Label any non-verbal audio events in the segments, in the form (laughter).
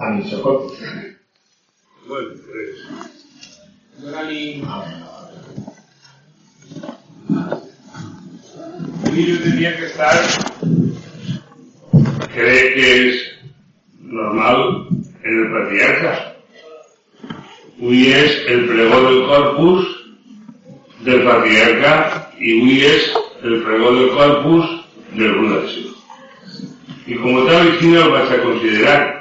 Ani Socorro. Bueno, pues. Emilio tenía que estar. Cree que es normal en el patriarca. Hoy es el pregó del corpus del patriarca y hoy es el pregó del corpus del Budación. Y como tal, Virginia lo vas a considerar.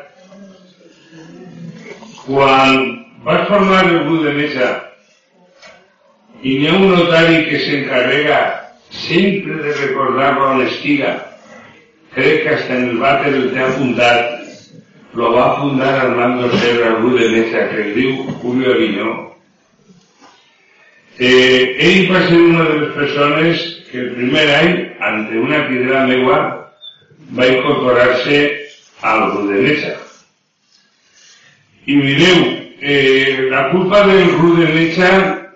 Cuando vas a formar el grup de mesa y ni a un notari que se encarrega siempre de recordar la estiga, cree que hasta en el váter el ha apuntat lo va a fundar Armando Serra, el grup de mesa, que es diu Julio Aviñó. Eh, ell va ser una de les persones que el primer any, ante una piedra meua, va incorporar-se al grup de mesa. I mireu, eh, la culpa del mesa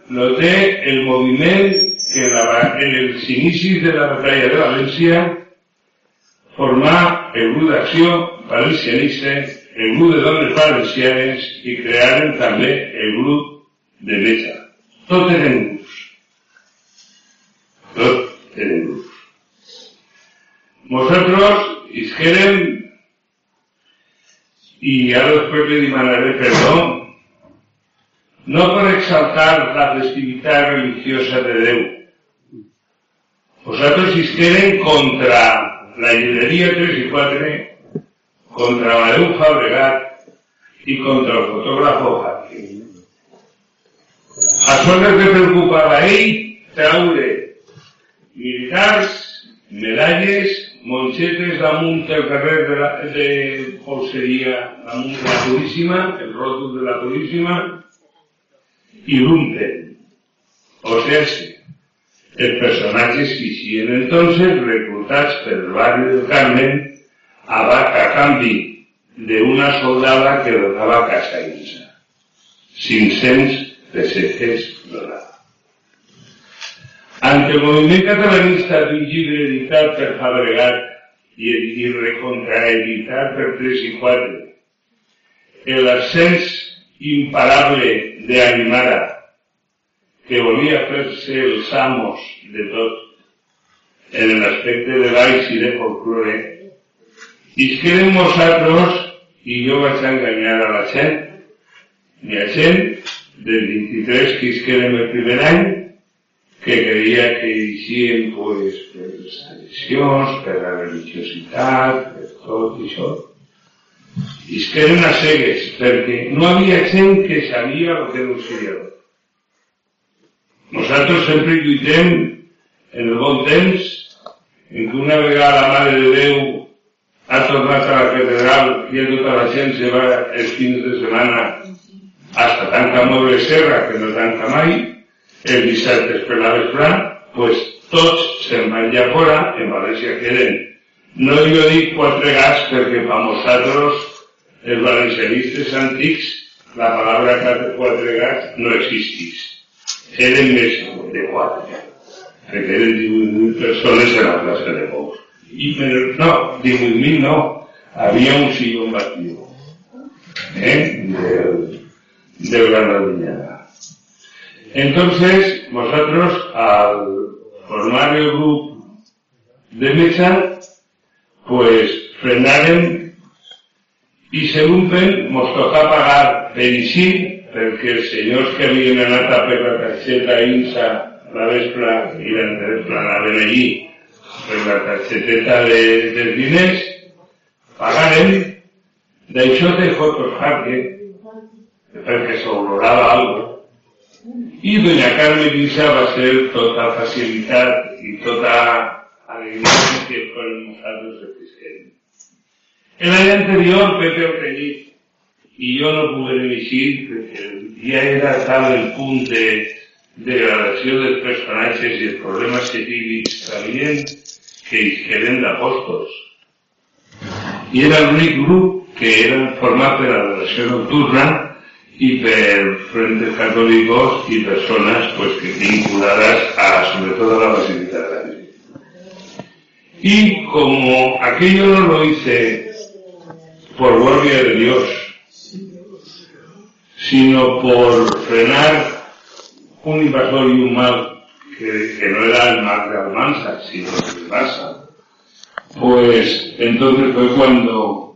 lo té el moviment que la, en els inicis de la batalla de València formar el grup d'acció valencianista, el grup de dones valencianes i crearen també el grup de mesa. Tot eren grups. Tot eren grups. Nosotros isqueren y ya después le demandaré perdón, no por exaltar la festividad religiosa de Déu. Vosotros isqueren contra la llibreria 3 i 4, contra Amadeu Fabregat i contra el fotògrafo Jaque. Això és el que preocupava a ell traure militars, medalles, monxetes damunt el carrer de, la, de Polseria, damunt de la Puríssima, el ròtol de la Puríssima, i lumpen. O sea, els personatges que hicieron entonces reclutats pel barri del Carmen a, a canvi de una soldada que donava casa Insa. 500 pesetes donava. Ante el moviment catalanista d'un llibre editat per Fabregat i, i recontraeditat per 3 i 4, l'ascens imparable de Animara, que volia fer-se els amos de tot en l'aspecte de baix i de folklore, i es queden nosaltres, i jo vaig enganyar a la gent, i a gent del 23 que es queden el primer any, que creia que eixien pues, per les tradicions, per la religiositat, per tot això. I es queden a cegues, perquè no havia gent que sabia el que denunciava. Nosaltres sempre lluitem en el bon temps, en què una vegada la Mare de Déu ha tornat a la catedral i a tota la gent se va els fins de setmana hasta tanca Moble Serra, que no tanca mai, el dissabte per la vesprà, pues tots se'n van ja fora, en València queden. No jo dic quatre gats perquè per nosaltres, els valencianistes antics, la paraula quatre gats no existís. Eren més de quatre, perquè eren 18.000 persones a la plaça de Bous. I, però, no, 18.000 no, havia un sillón vacío, eh, del, del Granadiñada. Entonces, nosotros al formar el grupo de mesa, pues frenaron y según ven, nos toca pagar per així, perquè els senyors que havien anat a per la targeta INSA la vespre i l'entrepla anaven allí per la targeteta de, dels diners, pagaren, d'això té fotos Jaque, perquè s'olorava alguna i doña Carmen Isa va ser tota facilitat i tota alegria que per nosaltres el fiscal. L'any anterior, Pepe Orteguit i jo no poguem eixir perquè ja era tal el punt de degradació dels personatges i els problemes que havien que isqueren d'apòstols. I era l'únic grup que era format per l'adoració nocturna y per frentes católicos y personas pues que vinculadas a sobre todo a la Basílica de la. Y como aquello no lo hice por gloria de Dios, sino por frenar un invasor y un mal que, que no era el mal de Almansa, sino el de Barça. Pues entonces fue cuando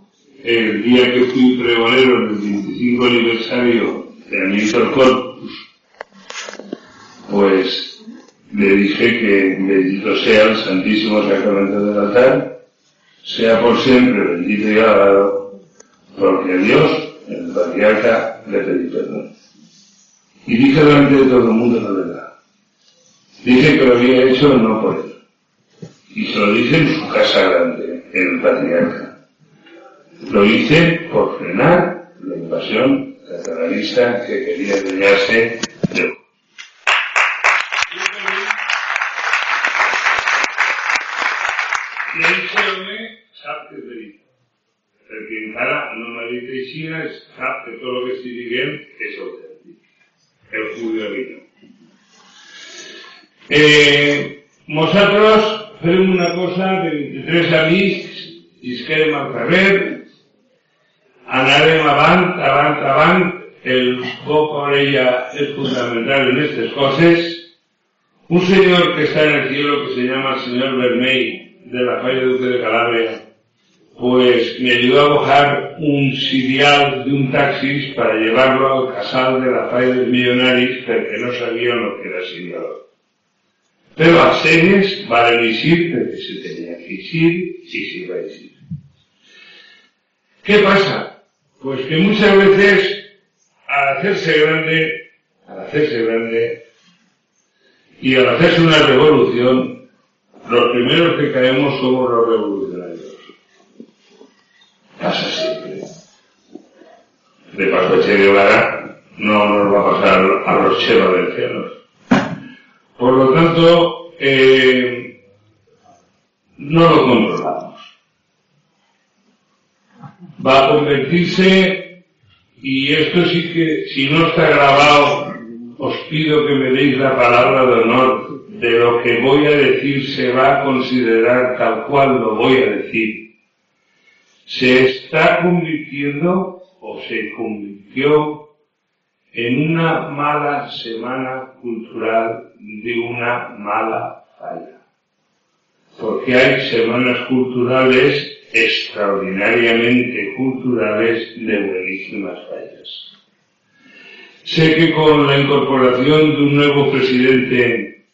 el día que fui pregonero en el 25 aniversario de Amítor Corpus, pues le dije que bendito sea el Santísimo Sacramento del altar, sea por siempre bendito y alabado, porque a Dios, el patriarca, le pedí perdón. Y dije delante de todo el mundo la verdad. Dije que lo había hecho no por él. Y se lo dije en su casa grande, el patriarca. Lo hice por frenar la invasión catalanista que quería adueñarse de sap que és veritat. Perquè encara no m'ha dit així, sap que tot el que estic dient és autèntic. El judaísmo. Eh, nosaltres fem una cosa de 23 amics, isquerem al carrer, anarem avant, avant, avant, el boca orella és fundamental en estas coses. Un señor que está en el cielo que se llama el señor Vermey, de la falla Duque de Calabria, pues me ayudó a bajar un sirial de un taxis para llevarlo al casal de la falla del Millonaris porque no sabían lo que era sirial. Pero a series vale decir porque se tenía que ir y se iba a decir. ¿Qué pasa? Pues que muchas veces al hacerse grande, al hacerse grande y al hacerse una revolución, los primeros que caemos somos los revolucionarios. Pasa siempre. De paso Che Guevara no nos va a pasar a los del cielo. Por lo tanto, eh, no lo controlamos. Va a convertirse, y esto sí que, si no está grabado, os pido que me deis la palabra de honor de lo que voy a decir se va a considerar tal cual lo voy a decir. Se está convirtiendo o se convirtió en una mala semana cultural de una mala falla. Porque hay semanas culturales extraordinariamente culturales de buenísimas fallas. Sé que con la incorporación de un nuevo presidente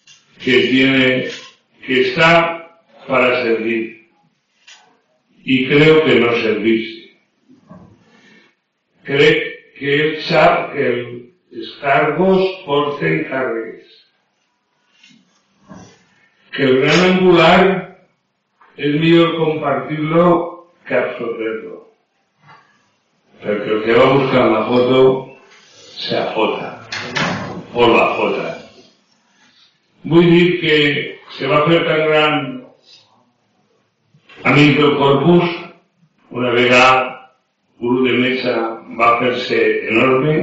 que tiene, que está para servir. Y creo que no servirse. Cree que él sabe que el cargos porten cargues. Que el gran angular es mejor compartirlo que absorberlo. Porque el que va a buscar la foto se afota. O la fota. Vull dir que se va fer tan gran amic del corpus, una vegada guru de mesa va fer-se enorme,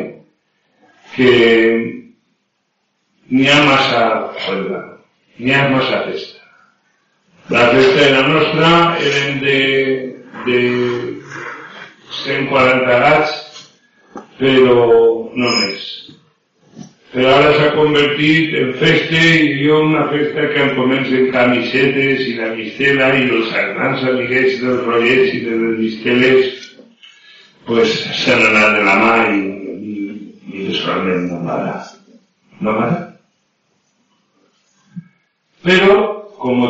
que n'hi ha massa n'hi ha massa festa. La festa era nostra, eren de, de 140 gats, però no més però ara s'ha convertit en festa i jo una festa que em comencen camisetes i la mistela i els grans amiguets dels rotllets i de les misteles pues s'han anat de la mà i, i, i desformen no m'agrada. No m'agrada.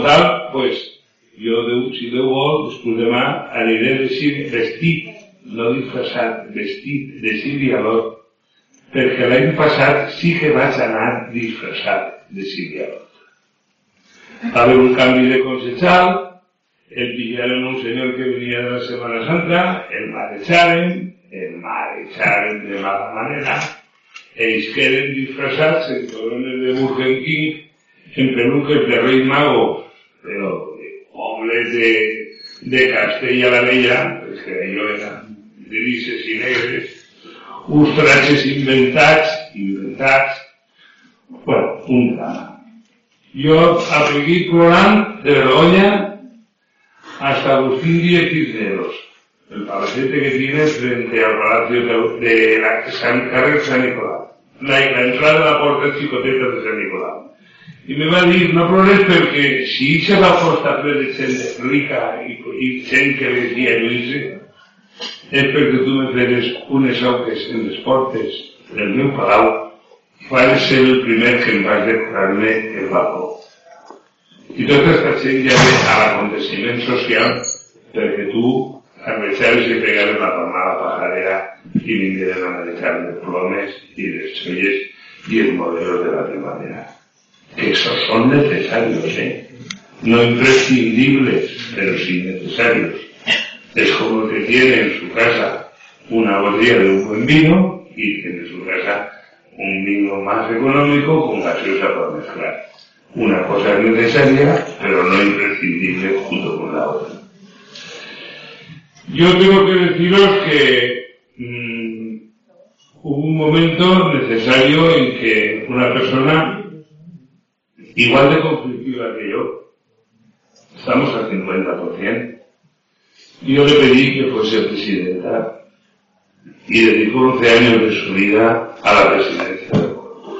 Tal, pues, jo, Déu, si Déu vol, després demà aniré vestit, no disfressat, vestit de sirialot, perquè l'any passat sí que vaig anar disfressat de sirialot. Va haver un canvi de consejal, el pillaron un senyor que venia de la Semana Santa, el marejaren, el marejaren de mala manera, ells queden disfressats en corones de Burger King, en peluques de rei mago, però homes de, de Castella la Vella, pues que allò eren grises i negres, uns trajes inventats, inventats, bueno, un drama. Jo apliqué plorant de vergonya hasta los 10 Cisneros, el palacete que tiene frente al Palacio de la San, Carrer San Nicolás. La, la entrada de la porta de Xicotetes de Sant Nicolau. I me va dir, no plores perquè si se va de gent rica i, i gent que vestia Lluïsa, és perquè tu me feres unes auques en les portes del meu palau vas ser el primer que em vas declarar-me el balcó. I tota aquesta gent ja ve a l'aconteciment social perquè tu arreixaves i pegaves la palmada pajarera i vingueren a dedicar de plomes i les xolles i els modelos de la primavera. Que esos son necesarios, ¿eh? No imprescindibles, pero sí necesarios. Es como que tiene en su casa una botella de un buen vino y tiene en su casa un vino más económico con gaseosa para mezclar. Una cosa es necesaria, pero no imprescindible junto con la otra. Yo tengo que deciros que mmm, hubo un momento necesario en que una persona igual de conflictiva que yo, estamos al 50%, y yo le pedí que fuese presidenta y dedicó 11 años de su vida a la presidencia del Corpus.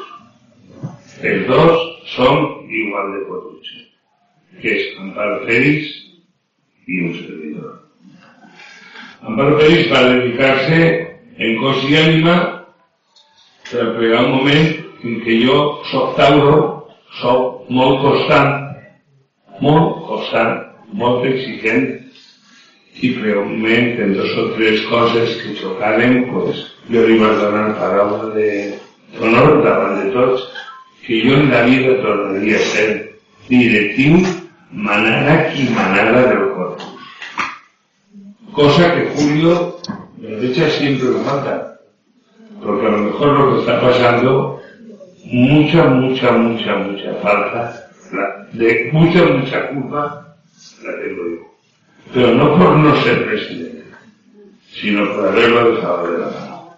El dos son igual de potentes, que es Amparo Félix y un servidor. Amparo Félix va a dedicar-se en cos i ànima per pegar un moment en què jo soc Soc molt constant, molt constant, molt exigent i realment en dos o tres coses que xocaven, pues, jo li vaig donar paraula d'honor davant de tots que jo en la vida tornaria a ser directiu manara qui manara del corpus. Cosa que Julio me echa siempre me falta. Porque a lo mejor lo que está pasando, mucha, mucha, mucha, mucha falta, de mucha, mucha culpa, la tengo yo. Pero no por no ser presidente, sino por haberlo dejado de la mano.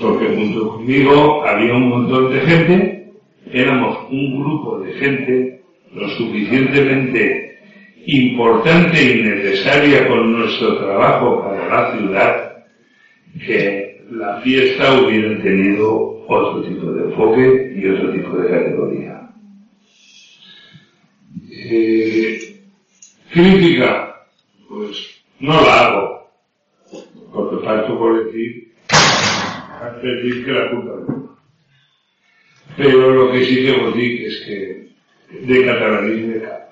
Porque junto conmigo había un montón de gente, éramos un grupo de gente lo suficientemente importante y necesaria con nuestro trabajo para la ciudad, que la fiesta hubiera tenido otro tipo de enfoque y otro tipo de categoría. Eh, crítica, pues no la hago, porque parto por decir, decir que la culpa mía. Pero lo que sí vos digo es que de catalanisme cap.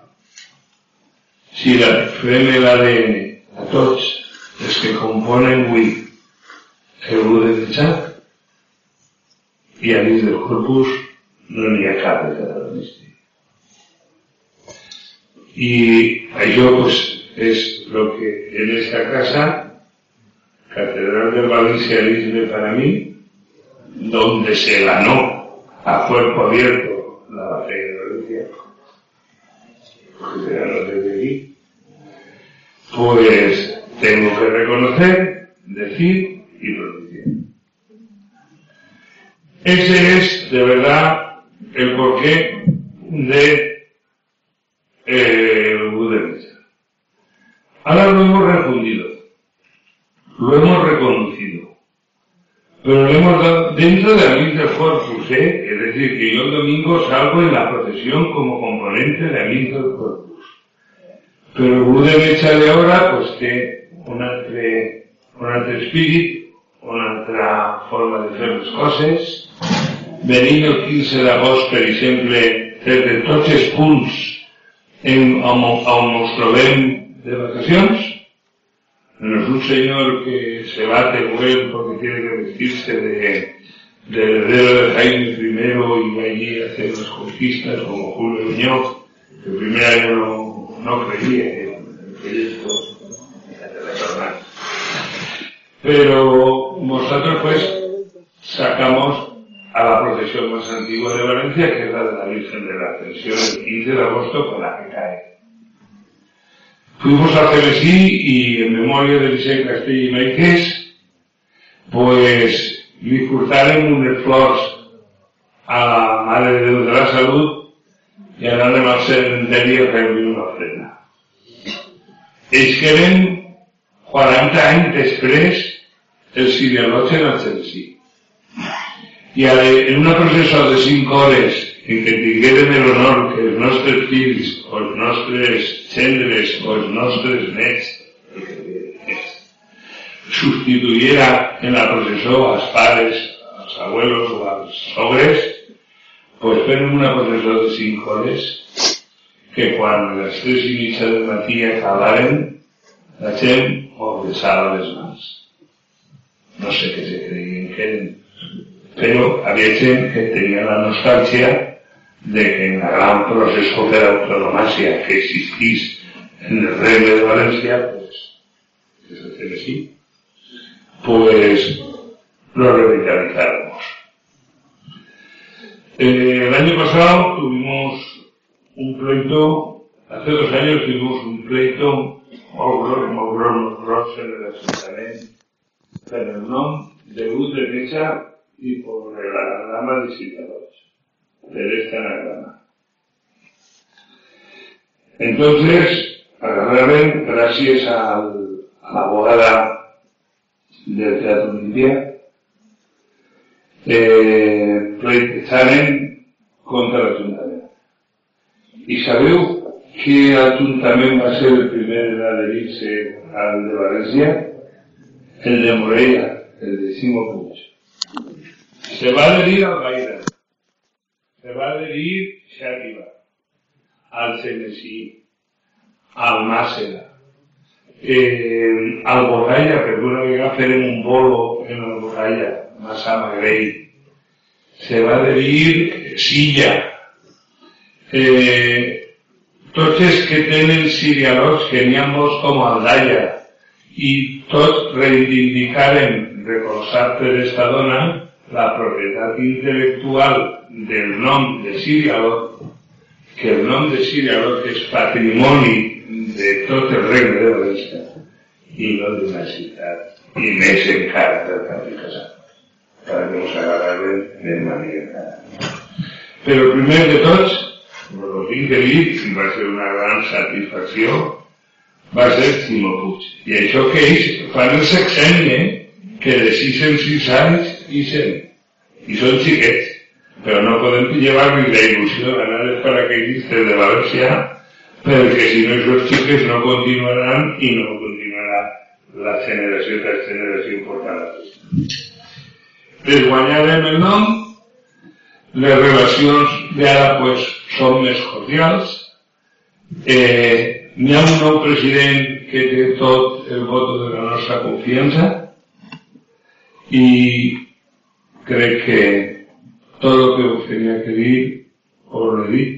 Si la fem l'ADN a tots els que componen avui el de mitjà i a dins del corpus no n'hi ha cap de catalanista. Y això pues, es lo que en esta casa, Catedral del Valencianismo para mí, donde se ganó a cuerpo abierto la batalla de Valencia, porque se ganó desde aquí, pues tengo que reconocer, decir y. Ese es, de verdad, el porqué de eh. Ahora lo hemos refundido, lo hemos reconocido, pero lo hemos dado dentro de la del Corpus, ¿eh? es decir, que yo el domingo salgo en la procesión como componente de la del Corpus. Pero Budemis de ahora, pues té un altre, un altre espírit, una altra forma de fer les coses. Venim el 15 d'agost, per exemple, des de tots els punts en, on, on ens trobem de vacacions, no es un señor que se bate bueno porque tiene que vestirse de, de heredero de Jaime I y va allí a hacer las conquistas como Julio Muñoz, que el primer año no, no creía en el proyecto electoral. Pero nosotros pues sacamos a la procesión más antigua de Valencia, que es la de la Virgen de la Ascensión, el 15 de agosto con la que cae. Fuimos a Celesí y en memoria de Vicent Castell y Maiqués, pues li portàrem unes flors a la Mare de Déu de la Salut i anàrem al cementeri a fer-li una ofrena. Ells que eren 40 anys després, el en el Chelsea. I en una processó de 5 hores en què tinguérem l'honor que els nostres fills, o els nostres gendres, o els nostres nets, sustituyera en la processó als pares, als abuelos o als sogres, pues fem una processó de 5 hores que quan les 3 i mitja del matí acabaren, la gent o besava les mans. No sé què se creien que eren, però havia gent que tenia la nostàlgia de que en la gran proceso de l'autonomàcia que existís en el Regne de València, pues, que así, pues lo revitalizáramos. Eh, el año pasado tuvimos un pleito, hace dos años tuvimos un pleito en l'Ajuntament per el nom de Luz de Mecha y por el anagrama de Citadores, de este anagrama. Entonces, agarraron, gracias al, a la del Teatro Olimpia, eh, pleitejaron contra l'Ajuntament. I sabeu que Ajuntament va ser el primer en adherir-se al de València? El de Morella, el de Simo. Se va adherir al Gaire, se va adherir Xàtiva, al Cenesí, al Màcera, eh, al Borralla, perquè una vegada farem un bolo en el Borralla, Massa Magrell, se va adherir Silla, eh, tots que tenen sirialots que n'hi ha i tots reivindicaren recolzar per esta dona la propietat intel·lectual del nom de Sirialot, que el nom de Sirialot és patrimoni de tot el regne de València i no d'una ciutat, i més encara del Camp Casat, per que ens agradaven de manera. Però primer de tots, el tinc que dir, va ser una gran satisfacció, Puig. I això que ells fan el sexenni, que de 6 en 6 anys ixen. I són xiquets. Però no podem llevar ni la il·lusió d'anar als paracaidistes de València perquè si no aquests xiques no continuaran i no continuarà la generació tras generació portant Les guanyarem el nom, les relacions d'ara pues, són més cordials. Eh, N'hi ha un nou president que té tot el vot de la nostra confiança i crec que tot el que us tenia que dir ho he dit.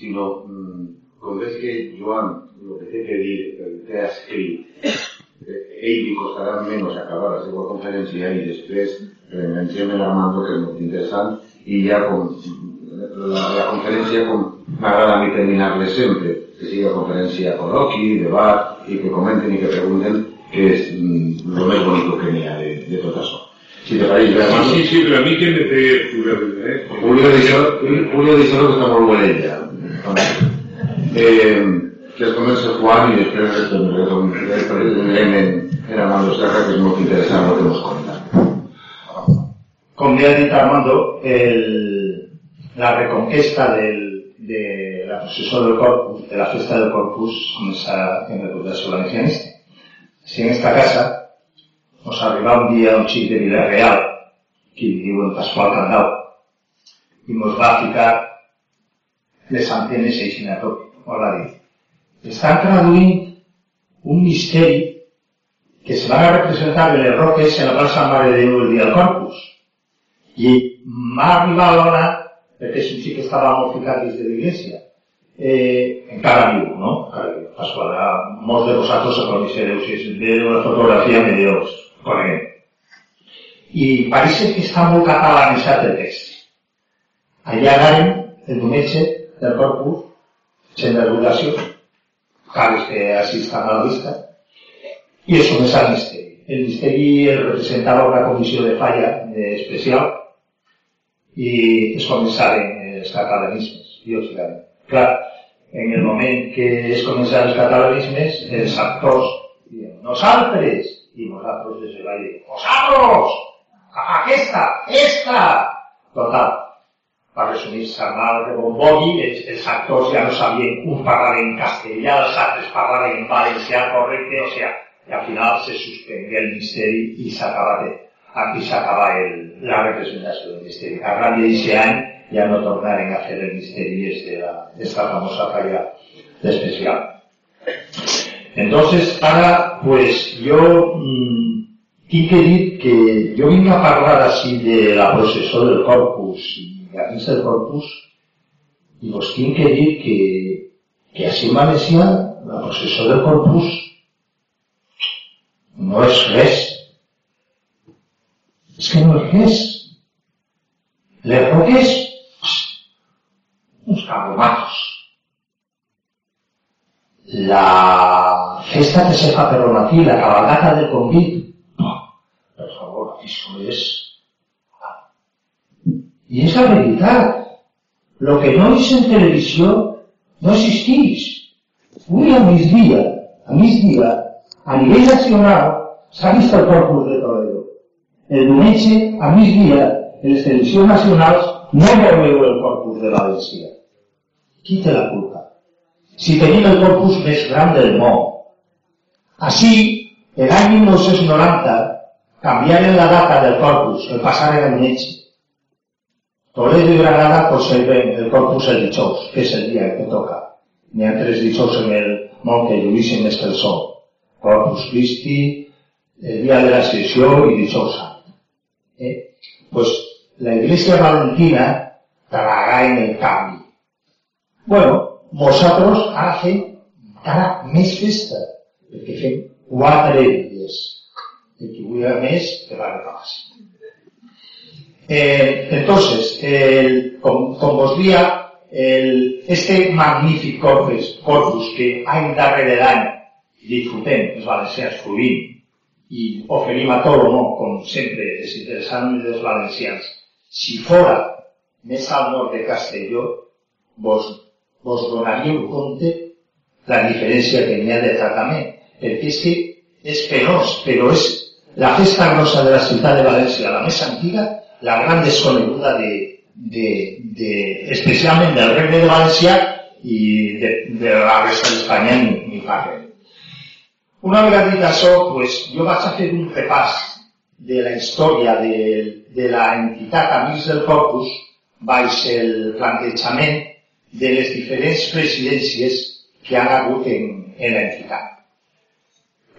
sinó mm, com que Joan, el que té que dir, que ha escrit, eh, ell li costarà menys acabar la seva conferència i després reengancem l'Armando, que és molt interessant, i ja com la, la conferència com m'agrada a mi terminar-le sempre, que sigui conferència col·loqui, debat, i que comenten i que pregunten, que és mm, lo més bonic que n'hi ha de, de tot això. Si te pareix bé, Armando. Sí, sí, però a mi que me té Julio eh? Julio Dicero, Julio Dicero que està molt bon ella. (laughs) Eh, es comença Juan i després retornarem en, en Armando Serra, que és molt interessant el que ja ha dit Armando, el, la reconquesta del, de la procesión del Corpus, de la fiesta del Corpus, comença en el Congreso Valencianista. Si en esta casa nos arriba un dia un xic de Villarreal, que li diuen Pasqual Candau, i nos va ficar les antenes així a tot, o la dir. Estan traduint un misteri que se van a representar en les roques en la plaça Mare de Déu el dia del Corpus. I m'ha arribat l'hora, perquè un xic que estava molt ficat dins de l'església, eh, encara viu, no? Encara viu. Pasqual, molts de vosaltres se coneixereu, si és de la fotografia medio coneguem. I pareix que està molt catalanitzat el text. Allà anàrem el diumenge del corpus, sent divulgació, cares que assistan a la vista, i és un és el misteri. el Misteri representava una comissió de falla especial i es començaven els catalanismes, lògicament. Clar, en el moment que es començaven els catalanismes, els actors diuen, nosaltres, i nosaltres des de valle, nosaltres, aquesta, esta, total, per resumir-se mal de bombogui, els, actors ja no sabien, un parlava en castellà, els altres parlaven en valencià correcte, o sea, y al final se suspendió el misteri y se acaba de, aquí se acaba el, la representación del misteri. A gran de ese año ya no tornaren a hacer el misteri de la, esta famosa falla especial. Entonces, ahora, pues yo mmm, tinc que dir que jo a parlar així de la processó del corpus i la missa del corpus i vos tinc que dir que, que així en la processó del corpus no és res. És que no és res. Les roques, uns carromatos. La festa que se fa per la cabalgata del convit, per favor, això és... I és la veritat. Lo que no és en televisió no existeix. Avui a migdia, a migdia, a nivell nacional s'ha vist el corpus de Toledo. El diumenge, a migdia, en les televisions nacionals no veureu el corpus de València. Qui té la culpa? Si tenim el corpus més gran del món. Així, l'any 1990, canviaren la data del corpus, el passaren al metge. Toledo i Granada conserven el corpus el dijous, que és el dia que toca. N'hi ha tres dijous en el món que lluïssin més que el sol. Corpus Christi, el día de la sesión y dijous sant. Eh? Pues la iglesia valentina tragará en el cambio. Bueno, vosotros ara fem encara més festa, perquè fem quatre dies. El que vull més, que va reclamar eh, entonces, el, com vos dia, el, este magnífic corpus, corpus que any darrere d'any disfrutem els valencians fruint i oferim a tot el món, com sempre, desinteressant dels valencians. Si fora més al nord de Castelló, vos, vos donaríeu compte la diferència que n'hi ha de tractament, perquè és que és penós, però és la festa grossa de la ciutat de València, la més antiga, la gran desconeguda de, de, de, especialment del regne de València i de, de la resta d'Espanya ni, ni parlem. Una vegada dit això, pues, jo vaig a fer un repàs de la història de, de la entitat Amics del Corpus baix el plantejament de les diferents presidències que han hagut en, en l'entitat.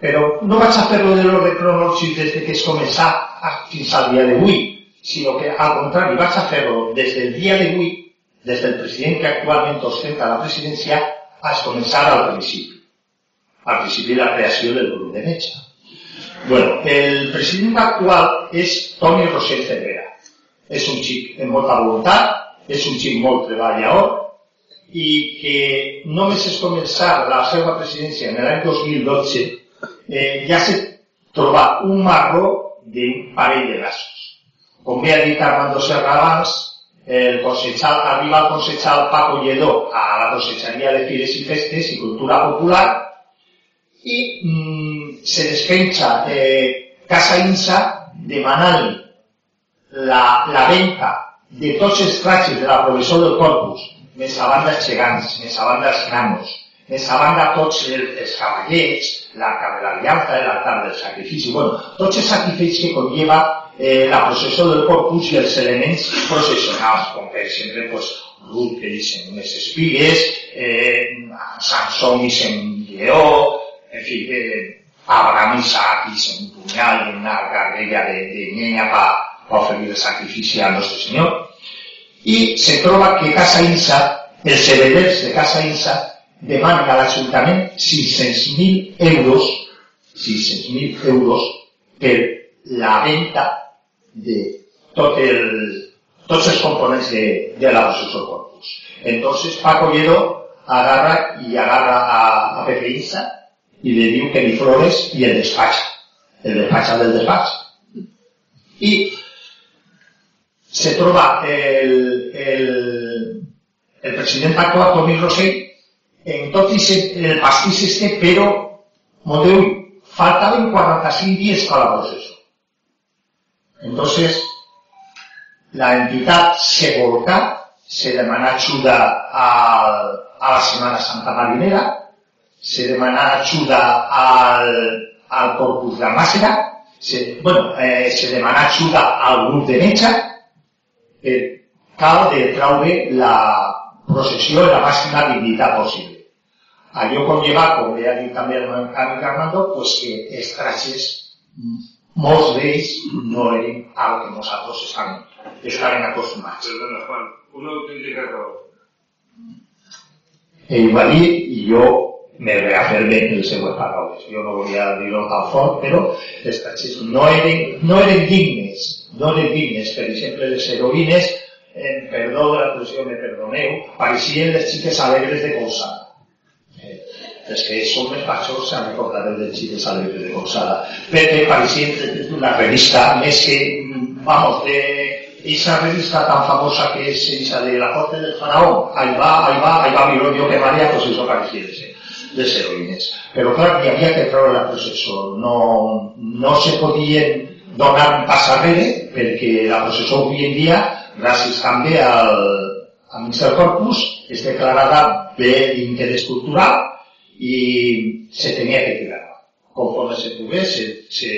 Però no vaig a fer-lo de l'ordre cronològic des de que es començà fins al dia d'avui, sinó que al contrari vaig a fer-lo des del dia d'avui, des del president que actualment ostenta la presidència, a començar al principi al principi de la creació del grup de metge. Bueno, el president actual és Toni Roser Cervera. És un xic amb molta voluntat, és un xic molt treballador i que només es començar la seva presidència en l'any 2012 eh, ja s'ha trobat un marró d'un parell de braços. Com bé ha dit Armando Serra abans, el cosechal, arriba al cosechal Paco Lledó a la cosecharia de Fires i Festes i Cultura Popular i mm, se despenja eh, Casa Insa demanant la, la venda de tots els tractes de la professor del corpus, més a banda nanos, més a banda tots els, cavallets, l'arca de l'aliança, l'altar del sacrifici, bueno, tots els sacrificis que conlleva eh, la processó del corpus i els elements processionals, com per exemple, pues, Ruth que dicen unes espigues, eh, Sansó dicen lleó, en fi, eh, Abraham Isaac y un puñal y una carrera de, de ñeña para pa el sacrifici al nostre Senyor. I se troba que Casa Insa, els hereders de Casa Insa, demanen a l'Ajuntament 600.000 euros, 600.000 euros per la venda de tot el, tots els components de, de la Corpus. Entonces Paco Lledó agarra y agarra a, a Pepe Insa y le diu que li flores i el despacha. el despatx del despatx. I se troba el, el, el president actual, Tommy Rosell, en tot el pastís este, però, Monteu, faltaven 45 dies para el proceso. Entonces, la entidad se volca, se demana ayuda a, a la Semana Santa Marinera, se demana ayuda al, al Corpus de Màsera, se, bueno, eh, se demana ayuda al grup de Metxa, eh, cal de traure la processió de la màxima dignitat possible. Allò conlleva, com ja ha dit també el amic Armando, pues que els trajes, molts d'ells no eren al que nosaltres estàvem, estàvem acostumats. Perdona, Juan, una autèntica raó. Ell va dir, i jo me reafirme en les seues paraules. Jo no volia dir-ho tan fort, però els no eren, no eren dignes, no eren dignes. Per exemple, les heroïnes, eh, perdó de l'expressió, me perdoneu, pareixien les xiques alegres de Colsada. Eh, els que són més majors se'n recordareu de xiques alegres de Colsada. Perquè pareixien una revista més que, vamos, de esa revista tan famosa que es esa de la corte del faraón, ahí va, ahí va, ahí va Bironio que pues eso parecía de ser, de ser heroïnes. Però clar, hi havia que treure la processó, no, no se podien donar un pas arrere, perquè la processó avui en dia, gràcies també al, al Ministeri Corpus, és declarada bé d'interès cultural i se tenia que tirar. Conforme se pogués, se, se,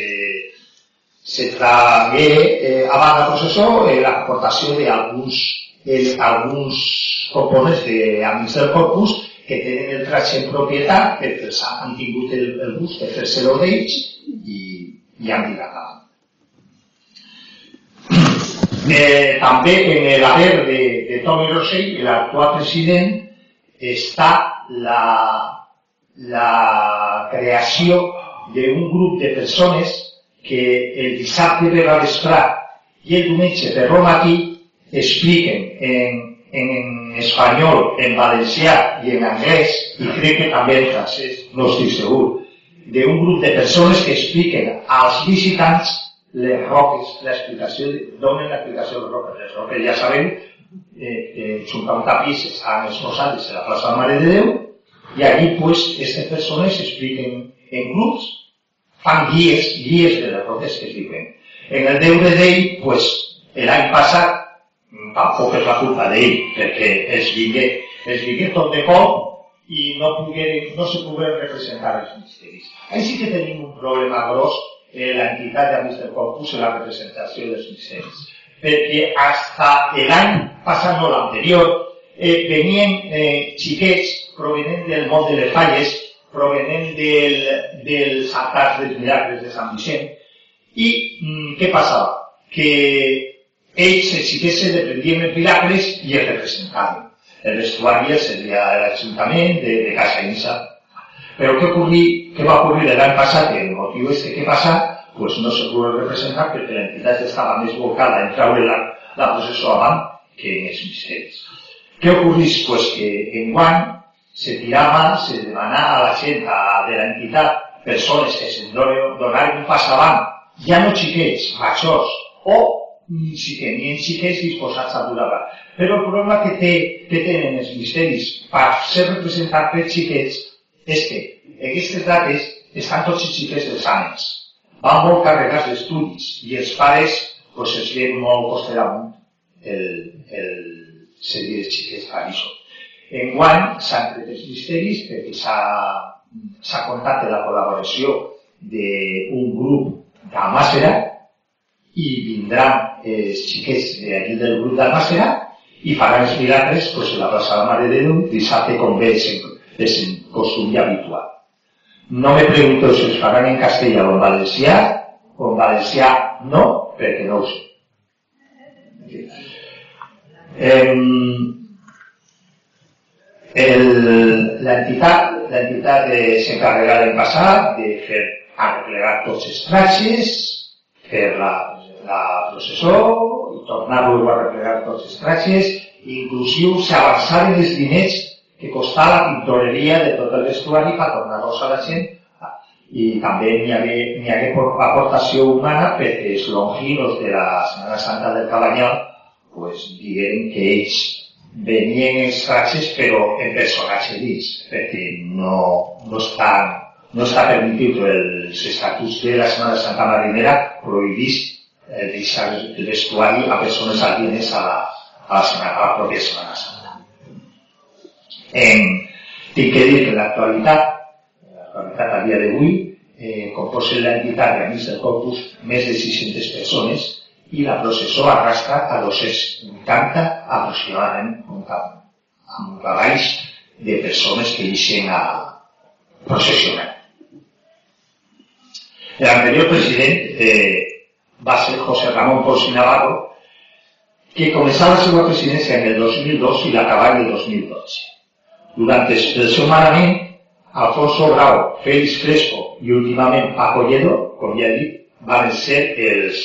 se tragué eh, abans la processó eh, l'aportació d'alguns eh, alguns components d'amics del corpus que tenen el traje en propietat perquè els han tingut el, el gust de fer-se-lo d'ells i, i han tirat avant. Eh, també en l'haver de, de Tommy Rosell, l'actual president, està la, la creació d'un grup de persones que el dissabte ve a vesprar i el diumenge per Romatí expliquen en, en espanyol, en valencià i en anglès, i crec que també en francès, no estic segur, d'un grup de persones que expliquen als visitants les roques, l'explicació, donen l'explicació de les roques. Les roques ja sabem eh, que juntar un tapís estan exposades a la plaça de Mare de Déu i allí pues, aquestes persones expliquen en grups, fan guies, guies de les roques que es diuen. En el deure d'ell, pues, l'any passat, tampoc és la culpa d'ell, perquè els vingué, els vingué tot de no, no se pogueren representar els misteris. Així que tenim un problema gros eh, l'entitat de Mr. Corpus en la representació dels misteris. Perquè hasta l'any passat, no l'anterior, eh, venien eh, provenent del món de les falles, provenent del, dels altars dels miracles de Sant Vicent, i mm, què passava? Que xiquets, se dependien els miracles i els representaven. El vestuari seria l'Ajuntament de, de Casa Insa, però què, ocorri, què va ocurrir l'any passat? El motiu és que què passa? Pues no se pudo representar perquè l'entitat estava més volcada en treure la, la processó avant que en els misteris. Què ocorrís? Pues que en guany se tirava, se demanava a la gent a, de l'entitat persones que se'n donaren un pas avant, ja no xiquets, majors, o si tenien xiquets disposats a durar. Però el problema que, té, que tenen els misteris per ser representats per xiquets és que aquestes dates estan tots els xiquets dels ànecs. Van molt carregats d'estudis i els pares pues, es ven molt coster amunt el, el seguir els xiquets per això. En guany s'han tret els misteris perquè s'ha comptat la col·laboració d'un grup d'Almàcera i vindran els xiquets d'allí del grup d'Almàcera i faran els miracles pues, en la plaça de la Mare de Déu dissabte com sempre és un costum ja habitual. No me pregunto si es faran en castellà o en valencià, o en valencià no, perquè no ho sé. L'entitat l'entitat s'encarrega l'any passat de fer arreglar tots els trajes, fer la, la processó tornar-lo a arreglar tots els trajes, inclusiu s'avançaven els diners que costava la tintoreria de tot el vestuari per tornar-los a la gent. i també n'hi hagué, n'hi hagué aportació humana perquè els longinos de la Setmana Santa del Cabanyal pues, digueren que ells venien els tractes però en personatge dins, perquè no, no, estan, no està permitit els estatuts de la Setmana Santa Marinera prohibís eh, deixar el vestuari a persones alienes a a la, setmana, a la pròpia Setmana Santa. Eh, tinc que dir que en l'actualitat l'actualitat a dia d'avui, eh, composen l'entitat de del Corpus més de 600 persones i la processó arrastra a 280 aproximadament amb cavalls de persones que eixen a processionar. L'anterior president eh, va ser José Ramón Pons Navarro, que començà la seva presidència en el 2002 i l'acabà en el 2012. Durant el seu manament, Alfonso Grau, Félix Crespo i últimament Paco Lledo, com ja he dit, ser els,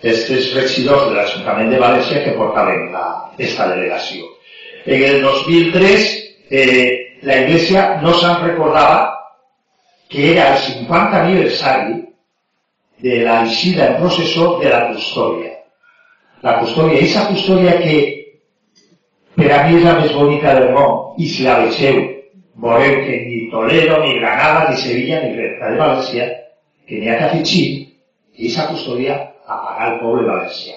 tres regidors de l'Ajuntament de València que portaven la, esta delegació. En el 2003 eh, la Iglesia no se'n recordava que era el 50 aniversari de la eixida en processó de la custòdia. La custòdia, aquesta custòdia que per a mi és la més bonica del món, i si la vegeu veureu que ni Toledo, ni Granada, ni Sevilla, ni Renta de València, que n'hi ha que afegir i aquesta custòdia a pagar el poble valencià.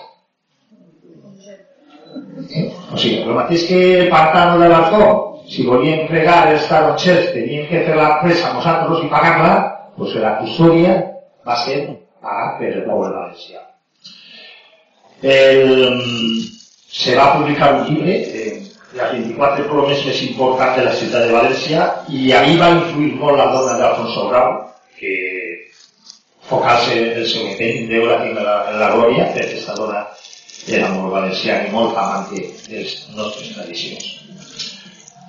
Eh? O sigui, el mateix que el pantano de l'Altó, si volien regar els taronxers, tenien que fer la presa a nosaltres i pagar-la, doncs la custòdia va ser pagar per el poble valencià. El, se va publicar un llibre, eh, les 24 promes més importants de la ciutat de València i a mi va influir molt la dona d'Alfonso Grau, que focar-se el seu intent, tinc en la, en la glòria, perquè aquesta dona era molt valenciana amante de les nostres tradicions.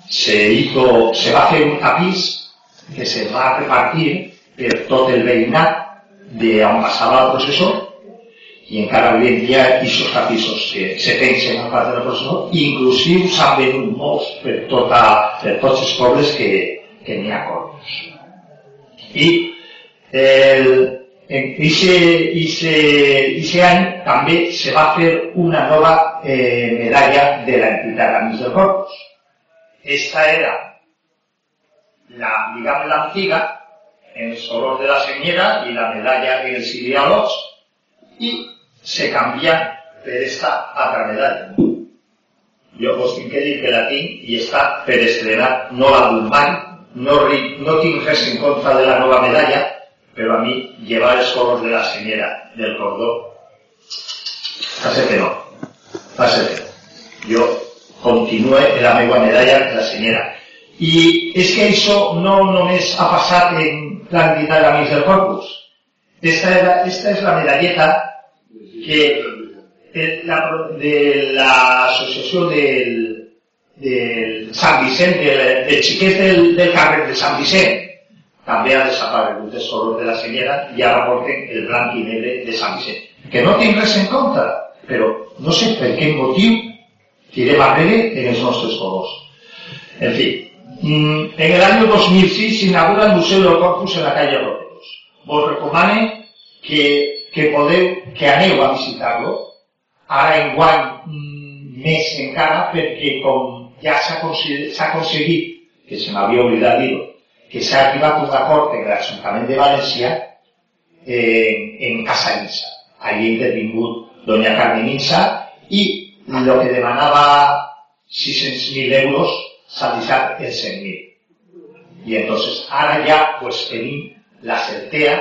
Se, hizo, se va fer un tapís que se va repartir per tot el veïnat d'on passava el processó i encara avui en dia aquests tapissos que se pensen a part de la processó inclusiu s'han venut molts per, tota, per tots els pobles que, que n'hi ha corpus. I el, en aquest any també se va fer una nova eh, medalla de l'entitat Amics del Corpus. Esta era la, digamos, la antiga, en els colors de la senyera i la medalla en els ideòlegs, i se canvia per esta altra medalla. Jo vos tinc que dir que la tinc i està no la d'un no, no tinc res en contra de la nova medalla, però a mi llevar els colors de la senyera del cordó va ser que no. Ser que no. Jo continue en la meva medalla de la senyera. I és que això no només ha passat en l'entitat d'Amics del Corpus. Esta, esta és la medalleta que la, de l'associació del, del Sant Vicent, del, xiquets del, del carrer de Sant Vicent, també ha desaparegut el color de la senyera i ara porten el blanc i negre de Sant Vicent. Que no tinc res en compte, però no sé per quin motiu tirem arrere en els nostres colors. En fi, mm, en el año 2006 se inaugura el Museo del Corpus en la calle Roteros. Vos recomane que que podeu, que aneu a visitar-lo, ara en guany mm, més encara perquè com ja s'ha aconseguit, que se m'havia oblidat dir-ho, que s'ha arribat un acord en l'Ajuntament de València eh, en Casa Insa. Allí ha doña Carmen Insa i el que demanava 600.000 euros s'ha deixat en 100.000. I entonces ara ja pues, tenim la certea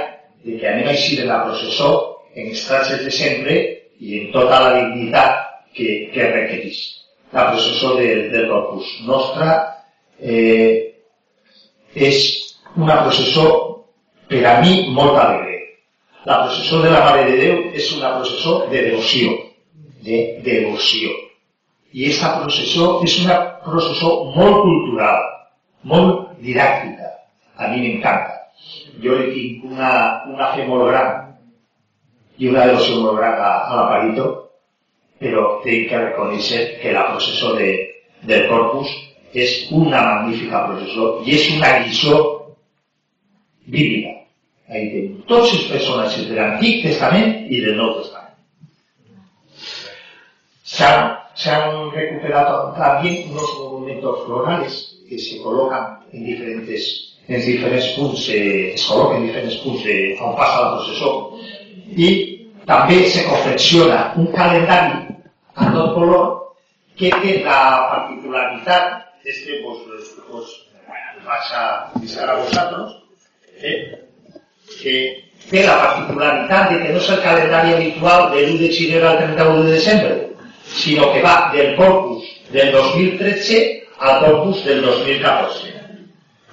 de que anem a eixir de la processó en els de sempre i en tota la dignitat que, que. La processó de, del Corpus Nostra eh, és una processó per a mi molt alegre. La processó de la Mare de Déu és una processó de devoció, de devoció. I aquesta processó és una processó molt cultural, molt didàctica. A mi m'encanta jo li tinc una, una fe molt gran una devoció molt gran a, a la Parito, però que reconèixer que la processó de, del Corpus és una magnífica processó i és una lliçó bíblica. Ahí tenim tots els personatges de l'Antic Testament i del Nou Testament. Se han, recuperado también unos monumentos florales que se colocan en diferentes, en diferentes puntos, se colocan en diferentes puntos de on pasa la procesión y también se confecciona un calendario a todo color que tiene la particularidad, este pues, pues, pues bueno, vas a avisar a vosotros, ¿eh? que tiene la particularidad de que no es el calendario habitual del 1 de Chile al 31 de diciembre, sino que va del corpus del 2013 al corpus del 2014.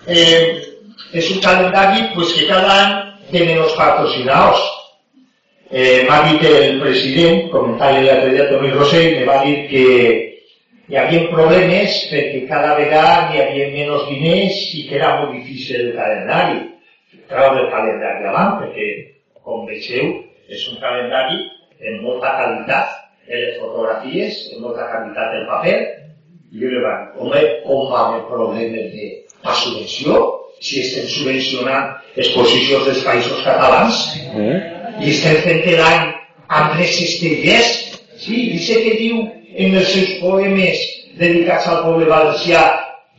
Eh, es un calendario pues, que cada año tiene los patrocinados. Eh, m'ha dit el president, comentari l'altre dia Toni Rosell, me va dir que hi havia problemes perquè cada vegada hi havia menys diners i que era molt difícil el calendari. Treure el calendari avant, perquè, com vegeu, és un calendari en molta qualitat en les fotografies, en molta qualitat del paper, i jo li vaig home, com va el problema de la subvenció? Si estem subvencionant exposicions dels països catalans, mm. i estem fent l'any amb les estellers, sí, i sé que diu en els seus poemes dedicats al poble valencià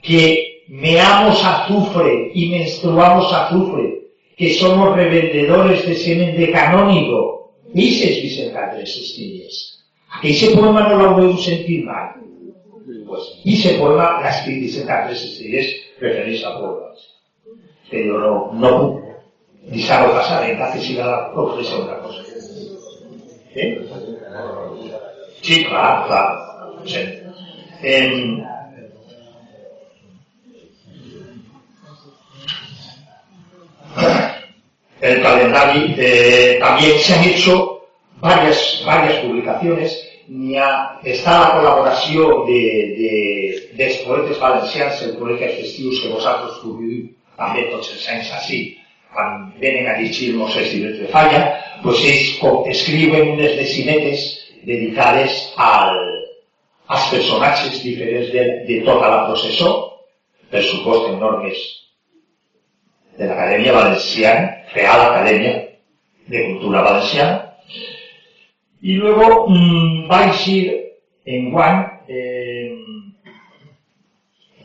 que meamos azufre y menstruamos azufre, que somos revendedores de semen de canónigo. Dices Vicente Andrés Estilles. Ese poema no l'heu sentit mai. Pues, I ese poema l'ha escrit Vicent Andrés Estrellers refereix a. Que jo no, no puc deixar-ho passar, en cas que siga la professió una cosa. Eh? Sí, clar, clar. Sí. En, el calendario eh, también se han hecho varias, varias publicaciones, está la colaboración de, de, dels poetes valencians en col·legis festius que vosaltres publiu també tots els anys així, quan venen a llegir Mosès llibres de Falla, pues ells escriuen unes decinetes dedicades al, als personatges diferents de, de tota la processó, per supost en normes de l'Acadèmia Valenciana, Real Acadèmia de Cultura Valenciana, y luego mmm, va a ir en Guan, eh,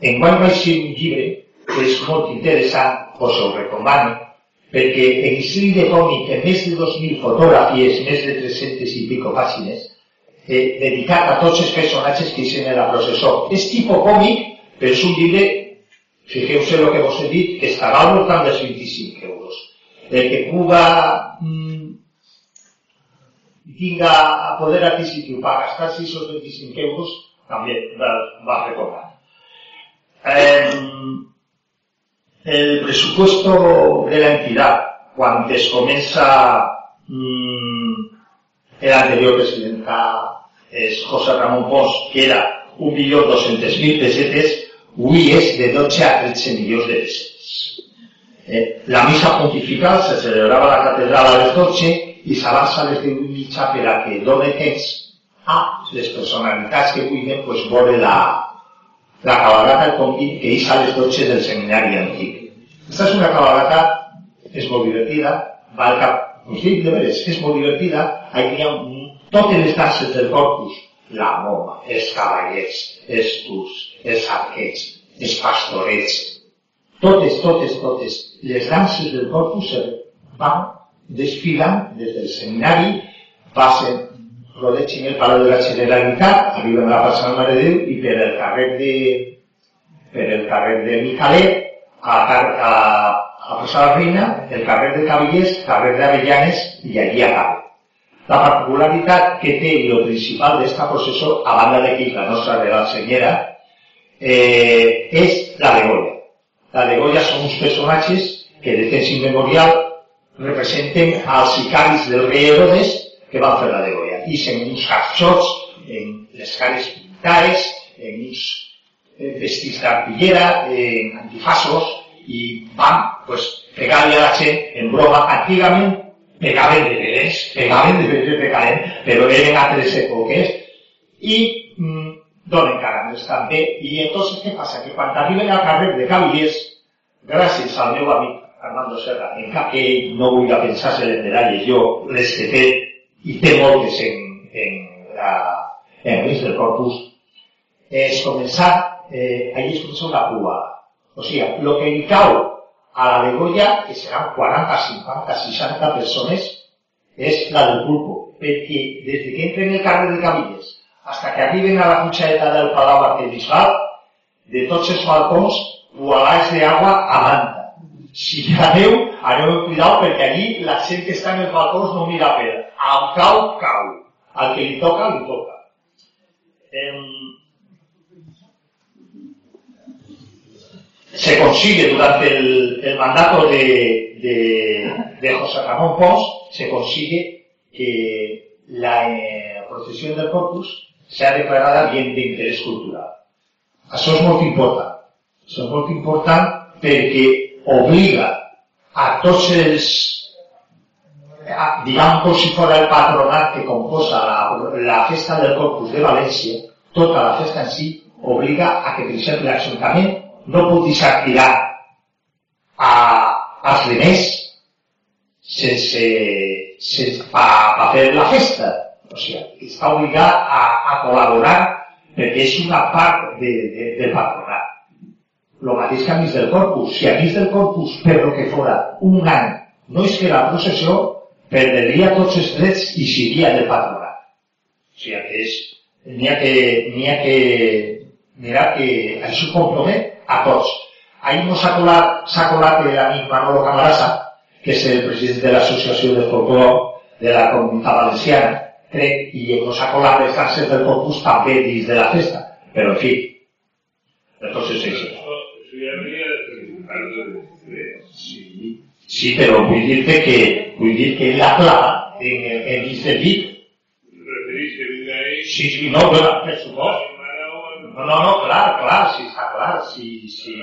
en Guan va a ir un llibre que és molt interessant, us ho recomano, perquè en estil de còmic, en més de 2.000 fotografies, més de 300 i pico pàgines, eh, dedicat a tots els personatges que hi en la processó. És tipus còmic, però és un llibre, fixeu-se el que vos he dit, que estarà al voltant dels 25 euros. El que puga mm, tinga poder adquisitivo para gastarse esos 25 euros, también va a recordar. Eh, el presupuesto de la entidad, cuando comienza mmm, el anterior presidenta es José Ramón Pons, que era 1.200.000 pesetes, hoy es de 12 a 13 millones de pesetes. Eh, la misa pontifical se celebraba en la catedral a las 12 i s'avança des d'un mitjà per a que doni temps a les personalitats que vulguin pues, veure la, la cabalgata del convit que és a les 12 del seminari antic. És una cabalgata, és molt divertida, va al cap, de veres, és molt divertida, aquí hi ha totes les danses del corpus, la moma, els cavallers, els turs, els arquets, els pastorets, totes, totes, totes les danses del corpus van desfilen des del seminari, passen, rodegen el Palau de la Generalitat, arriben a la plaça del Mare de Déu i per el carrer de, per el carrer de Micalet, a, a, a, a plaça de la Reina, el carrer de Cavillers, carrer d'Avellanes i allí acaba. La particularitat que té i el principal d'esta processó, a banda de que la nostra de la Senyera, eh, és la de Goya. La de Goya són uns personatges que de temps immemorial representen als sicaris del rei Herodes que van fer la de Goya. I en uns carxots, en les cares pintades, en uns eh, vestits d'artillera, en antifasos, i van pues, pegar-li a la gent en broma. Antigament pegaven de velers, pegaven de velers de calent, però eren altres èpoques, i mm, donen caramels també. I entonces què passa? Que quan arriben al carrer de Cavillers, gràcies al meu amic Armando Serra, en que no vull pensar en detalles, jo les que té, i té en, en, la, en risc del corpus, és començar, eh, allí es una cua. O sigui, el que li cau a la Begoya, que seran 40, 50, 60 persones, és la del pulpo. Perquè des que entren el carrer de Cabilles hasta que arriben a la cuchareta del Palau Arquebisbal, de tots els balcons, gualars d'agua a banda si aneu, aneu amb cuidado perquè allí la gent que està en els balcons no mira per. Al cau, cau. Al que li toca, li toca. Eh, se consigue durante el, mandato de, de, José Ramón Pons, se consigue que la eh, procesión del Corpus sea declarada bien de interés cultural. Això és molt important. Això és molt important perquè obliga a tots els, a, diguem si fos el patronat que composa la, la festa del Corpus de València, tota la festa en si, obliga a que, per exemple, l'Ajuntament no pot deixar tirar a, als diners sense, sense pa, pa fer la festa. O sigui, està obligat a, a col·laborar perquè és una part de, de, del patronat lo mateix que a mig del corpus. Si a mig del corpus, per lo que fora, un any no és que la processió, perdria tots els drets i seria del patronat. O sigui que és, n'hi ha que, n'hi ha que mirar que això compromet a tots. Ahir no s'ha colat, s'ha colat l'amic Manolo Camarasa, que és el president de l'Associació de Folclor de la Comunitat Valenciana, crec, i no s'ha colat danses del corpus també dins de la festa. Però, en fi, entonces això. Sí, sí, pero vull dir-te que, vull dir que la clava en, en este dit. Sí, sí, no, clar, per supost. No, no, no, clar, clar, sí, està clar, sí, sí,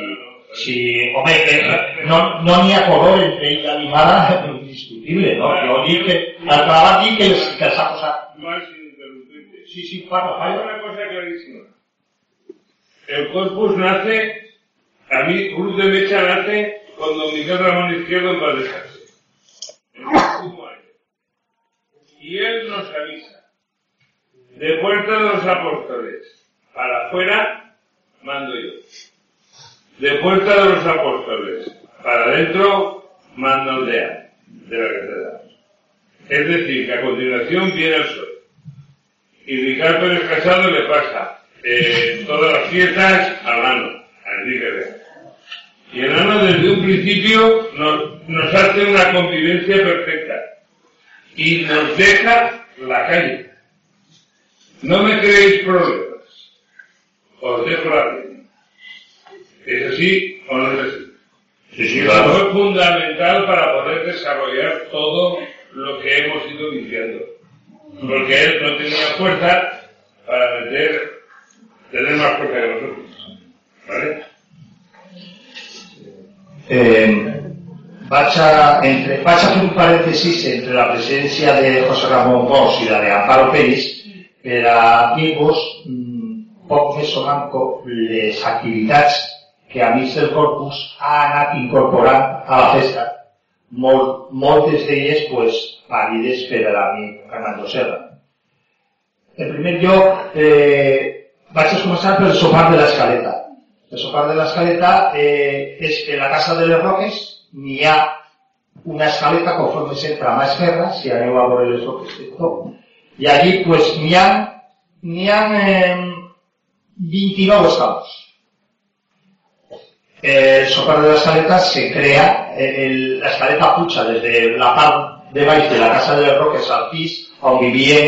sí, home, que no no n'hi ha color entre ell i l'animada indiscutible, no? Que, el clava dic que, que s'ha posat. Sí, sí, parla. Hay una cosa clarísima. El corpus nace A mí, Cruz de Mecha nace con Don Miguel Ramón Izquierdo en paz Y él nos avisa. De puerta de los apóstoles. Para afuera, mando yo. De puerta de los apóstoles. Para adentro, mando aldea. De la catedral. Es decir, que a continuación viene el sol. Y Ricardo Pérez Casado le pasa eh, todas las fiestas al mano, a Enrique y el alma desde un principio nos, nos hace una convivencia perfecta y nos deja la calle. No me creéis problemas. Os dejo la calle. ¿Es así o no es así? Sí, sí, claro. es fundamental para poder desarrollar todo lo que hemos ido diciendo. Porque él no tenía fuerza para meter, tener más fuerza que nosotros. ¿Vale? Eh, vaig, a, entre, un parèntesis entre la presència de José Ramon Bosch i la de Amparo Pérez per a o manco les activitats que a mig del Corpus ha anat incorporant a la festa. Molt, moltes d'elles pues, parides per a l'amic Fernando Serra. En primer lloc, eh, vaig a començar per el sopar de l'escaleta. El sopar de l'escaleta eh, és que la casa de les Roques n'hi ha una escaleta conforme s'entra a mà esquerra, si aneu a veure les roques de tot, i allí pues, n'hi ha, n'hi ha eh, 29 escalons. El sopar de l'escaleta se crea, eh, l'escaleta puja des de la part de baix de la casa de les Roques al pis on vivia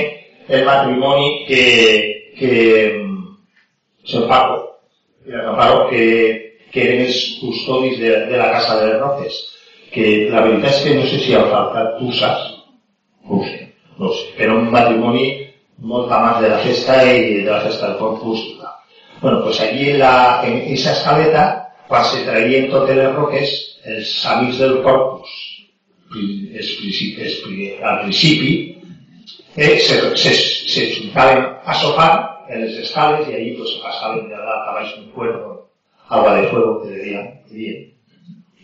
el matrimoni que, que se'n Paco i que, que eren els custodis de, de la Casa de les Roces, que la veritat és que no sé si ha faltat, tu? No sé, no sé, un matrimoni molt amant de la festa i de la festa del Corpus. Bueno, pues allí en, la, en esa escaleta, se traien totes les roques, els amics del Corpus, al principi, eh, se, se, se juntaven a sopar en les escales y ahí pues se pasaban de la a baix un fuego, agua de fuego que decían, bien.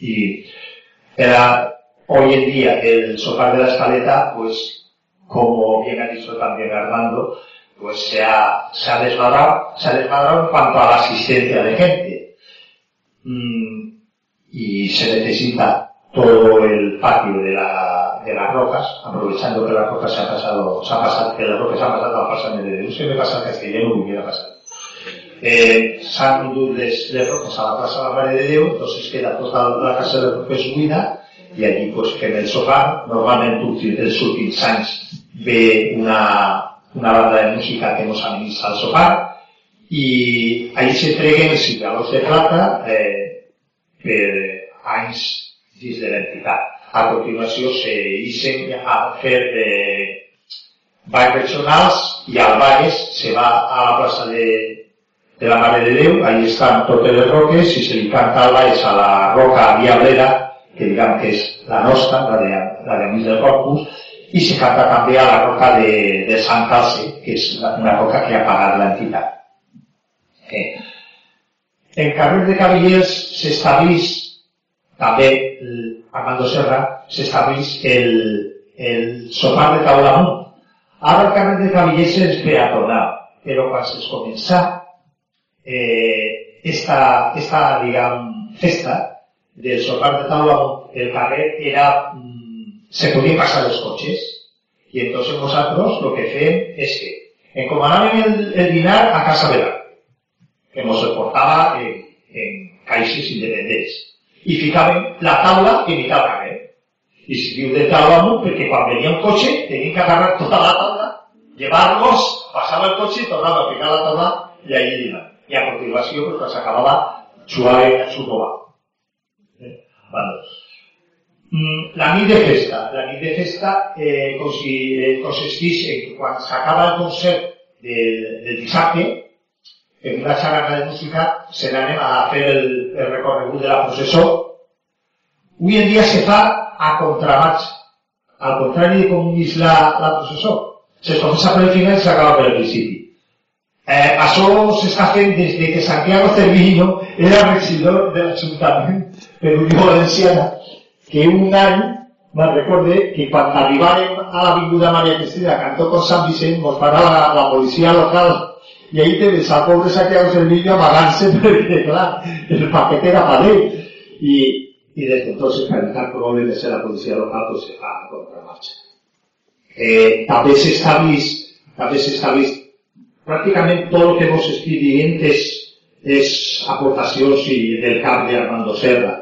Y Era hoy en día el sofá de la escaleta, pues como bien ha dicho también Armando, pues se ha, se ha se ha desmadrado en cuanto a la asistencia de gente. Mm, y se necesita todo el patio de, la, de las rocas, aprovechando que las rocas se ha pasado, se ha pasado, que las rocas se han pasado a pasar de Deus, que me pasa castellano hubiera pasado. Eh, s'han dut les, les a la plaça de la Mare de Déu, entonces queda tota la casa de roques buida, i allí pues, fem el sopar. Normalment els últims ve una, una banda de música que nos administra el sopar, i allí s'entreguen els cigarros de plata eh, per anys dins de l'entitat. A continuació se isen a fer eh, balls regionals i al Valles se va a la plaça de, de la Mare de Déu, ahí estan totes les roques i se li canta al Valles a la roca Diablera, que diguem que és la nostra, la de, la de Mig del Corpus, i se canta també a la roca de, de Sant Calce, que és una roca que ha pagat l'entitat. Eh. En carrer de Cavillers s'estableix també Armando Serra s'estableix el, el sopar de taula amunt. Ara el carrer de Cavillers és peatonal, però quan es comença eh, esta, esta, diguem, festa del sopar de taula amunt, el carrer era, se podien passar els cotxes, i entonces nosaltres lo que fem és que encomanàvem el, el dinar a casa de que nos el portava en, en caixes independents i ficàvem la taula en mitad carrer. I si de taula amunt, perquè quan venia un cotxe tenien que agarrar tota la taula, llevar-los, passava el cotxe, tornava a ficar la taula i allí dinar. I a continuació, pues, quan s'acabava, suave su. Eh? Mm, la nit de festa. La nit de festa eh, consisteix en que quan s'acaba el concert del, del dissabte, en una xaranga de música se n'anem a fer el, el recorregut de la processó. Avui en dia se fa a contramarxa. Al contrari de com és la, la processó. Se comença per el final i s'acaba per el principi. Eh, això s'està fent des de que Santiago Cervillo era regidor de l'Ajuntament per Unió Valenciana, que un any me'n recorde que quan arribàrem a l'Avinguda Maria Cristina, cantó con Sant Vicent, nos parava la, la policia local y ahí te ves al pobre saqueado el niño amagarse (laughs) porque claro, el paquete era para él. Y, y desde entonces para evitar problemas en la policía local pues se fa a contramarxa. Eh, també s'estableix, també s'estableix pràcticament tot el que vos estic dient és, és aportacions i del cap de Armando Serra.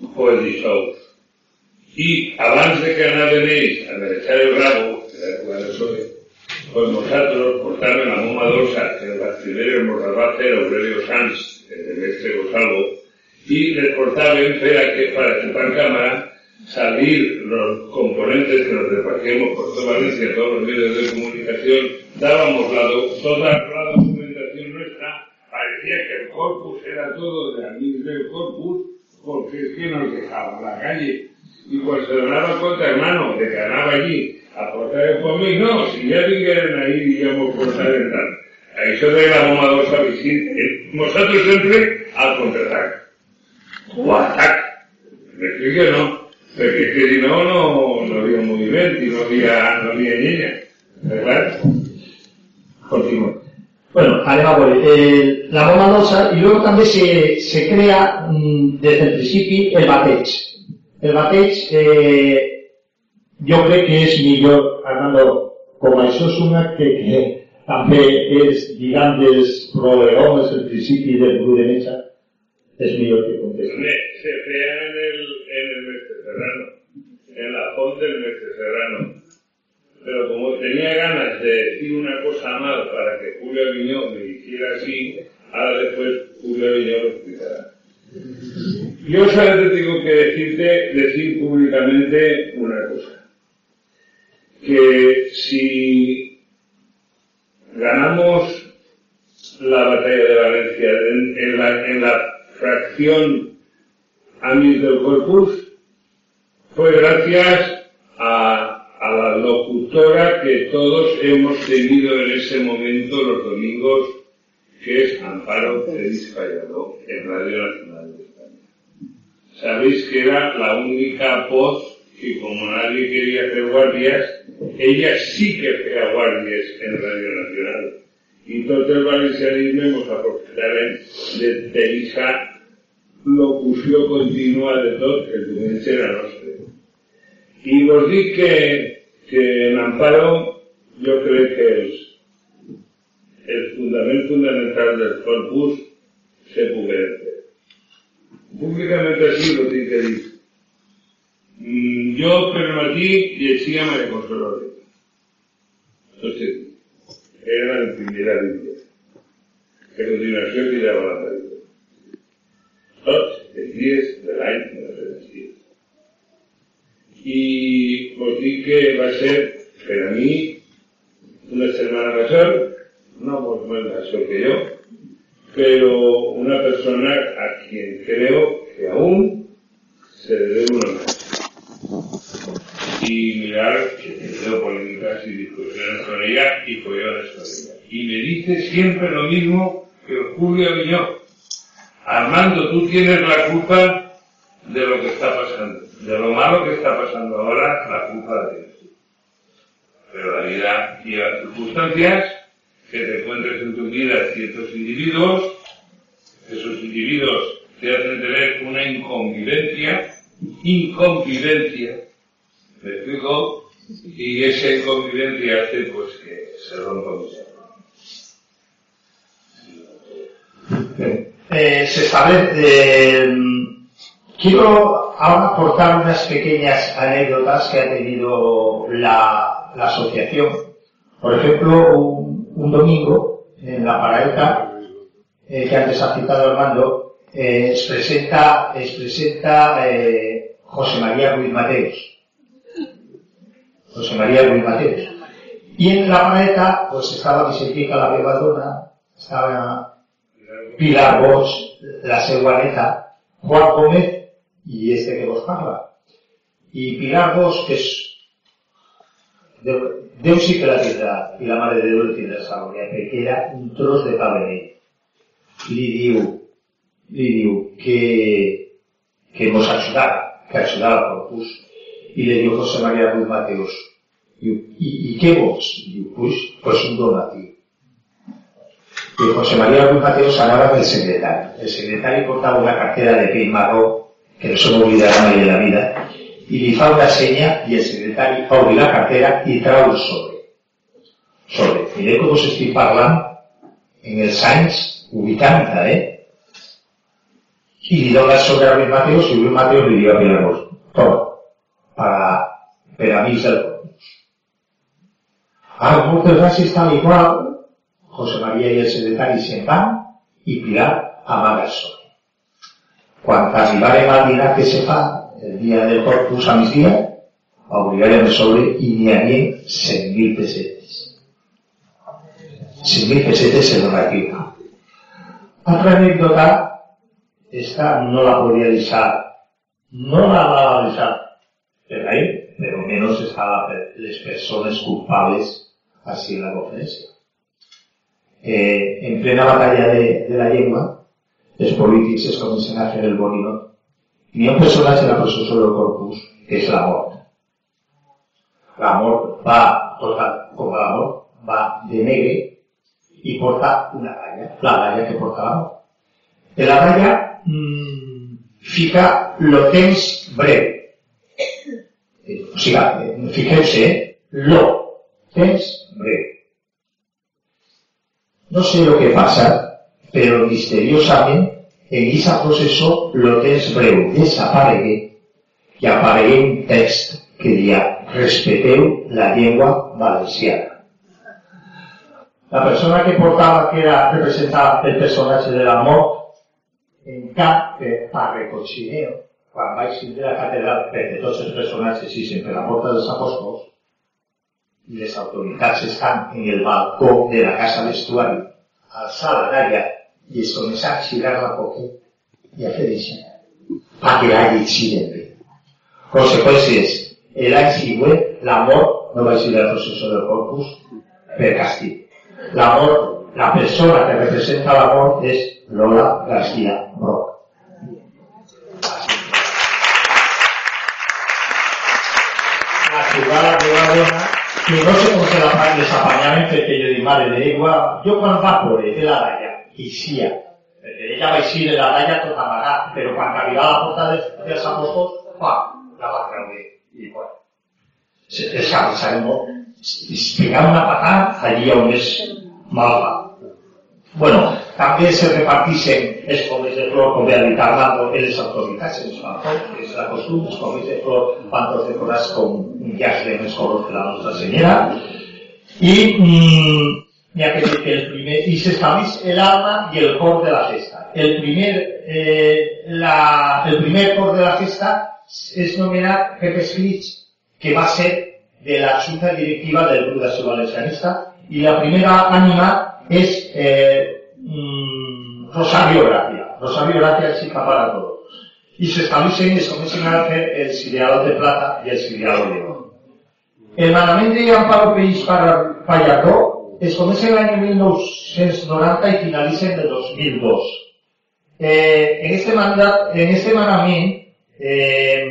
el dijous. I abans de que anaven ells a mereixar el rabo, que era quan el PSOE, pues nosotros portarme la moma dolsa, que las primeras nos las va a hacer Aurelio Sanz, el mestre Gonzalo, y les portaban para que para que para cámara salir los componentes que nos repartimos por toda Valencia, todos los medios de comunicación, dábamos la, toda la documentación nuestra, parecía que el corpus era todo de la del corpus, porque es que nos dejaba la calle. Y pues se daba cuenta, hermano, de que ganaba allí a portar el mí no, si ya vingueren ahí, digamos, portar el tal. Això de la bomba dolça visit, nosaltres sempre al contraatac. O atac. M'explica, no? Perquè és que si no, no, no havia moviment i no havia, no havia llenya. ¿Verdad? Continúa. Bueno, anem a veure. Eh, la bomba dolça, i luego també se, se crea mm, des del principi el bateig. El bateig eh, jo crec que és millor, Armando, com això és una que, que també és, diguem, dels problemes del principi del grup de metge, és millor que contesti. Se feia en el, en el Serrano, en la font del mestre Serrano. Pero como tenía ganas de decir una cosa mal para que Julio Aviñón me hiciera así, ahora después Julio Aviñón lo explicará. Yo solamente tengo que decirte, decir públicamente una cosa. Que si ganamos la batalla de Valencia en, la, en la, fracción Amis del Corpus, fue gracias a, a la locutora que todos hemos tenido en ese momento los domingos, que es Amparo Félix Fallado, en Radio Nacional de España. Sabéis que era la única voz que como nadie quería hacer guardias, ella sí que hacía guardias en Radio Nacional. Y todo el valencianismo hemos aprovechado de, de esa locución continua de todo el diumenge era nostre. Y vos di que, que en Amparo yo creo que es el fundamento fundamental del corpus se hacer. Públicamente así lo tiene que decir. Yo permití llegir a María Consuelo Entonces, era la primera Biblia. Que a continuació cridava la Maria. Tots els dies de l'any de les Eleccions. I vos dic que va ser, per a mi, una setmana major, no molt més major que jo, pero una persona a quien creo que aún se le debe un homenaje y mirar que he tenido polémicas y discusiones con ella y follones con ella. Y me dice siempre lo mismo que Julio Aviñón. Armando, tú tienes la culpa de lo que está pasando. De lo malo que está pasando ahora, la culpa tienes tú. Pero la vida lleva circunstancias que te encuentres en tu vida ciertos individuos, esos individuos te hacen tener una inconvivencia, inconvivencia, ¿Me explico? Y esa inconvivencia hace pues que se rompa. Eh, se establece, eh, quiero ahora aportar unas pequeñas anécdotas que ha tenido la, asociación. Por ejemplo, un, domingo en la paraeta, eh, que antes ha citado Armando, eh, se presenta, se presenta eh, José María Ruiz Mateos José María Luis Mateos. Y en la planeta, pues estaba Vicentica la Bebadona, estaba Pilar Bosch, la Seguaneta, Juan Gómez y este que vos habla. Y Pilar Bosch, que es que la tindrà, i la Mare de Déu el tindrà Sàlvia, perquè era un tros de pa beneit. Li diu, li diu que, que mos ajudara, que ajudara al corpus, y le dio José María Ruiz ¿y, y, y qué vos? Y digo, pues, pues un donativo. Y José María Ruiz Mateos hablaba del secretario. El secretario portaba una cartera de marrón, que me olvidará de la vida, y le fa una seña y el secretario obri la cartera y trau el sobre. Sobre. Mireu com us estic parlant en els anys 80, eh? I li dona sobre a Ruiz Mateos i Ruiz Mateos li diu a Pilar Bosch, toma, para, per amics del Corpus. Ara, moltes gràcies tal i José María i el secretari se'n van i Pilar amaga el sol. Quan arribarem al dinar que se fa el dia del Corpus a migdia, obrirem el sobre i n'hi havia 100.000 pessetes. 100.000 pessetes en donatiu. Altra anècdota, esta no la podria deixar, no la va deixar per ahí, pero menos estaban las personas culpables así en la conferencia. Eh, en plena batalla de, de, la lengua, los políticos es comienzan a hacer el bonito. Y un personaje en la procesión del corpus, que es la mort. La mort va, total, como la mort, va de negre y porta una raya, la raya que porta la mort. La raya mmm, fica lo temps breu, o sigui, fixeu-se, lo, temps breu. No sé lo que pasa, pero misteriosament en esa processó lo temps breu desaparegué i aparegué un text que dia respeteu la llengua valenciana. La persona que portava, que era representada el personatge de la mort, en cap per, per recochineo, quan vaig tindre la catedral, perquè tots els personatges i sempre la porta dels apòstols, i les autoritats estan en el balcó de la casa vestuari, alçada d'àrea, i es comença a girar la poquet i a perquè l'hagi xiren bé. Conseqüències, l'any següent, l'amor no va ser el procés del corpus per castig. L'amor, la persona que representa l'amor és Lola García Roc. La jugada de la dona, que no sé com se la fan les apanyaven perquè jo dic, mare d'aigua, jo quan va por de la dalla, eixia, perquè ella va eixir de la dalla tot amagat, però quan arribava a la porta dels, dels apòstols, pa, la va treure, i bueno, se, es es pegava una patada allí on és mal va. Bueno, també se reparteixen els pomers de flor, dit Armando, en les autoritats, en que és la costum, els pomers de flor van tots decorats com llaç de colors que la nostra senyora. I mm, ha que dir que el primer, i s'estableix l'alma i el cor de la festa. El primer, eh, la, el primer cor de la festa és nomenat Pepe Esclich, que va ser de la junta directiva del Grup d'Acció Valencianista, i la primera ànima és eh, mm, Rosario Gracia. Rosario Gracia es hija para todos. Y se establecen y se a hacer el siriado de plata y el siriado de oro. El manament de Amparo Peix para Palladó es comença en l'any 1990 i finalitza en el 2002. Eh, en este mandat, en este manament, eh,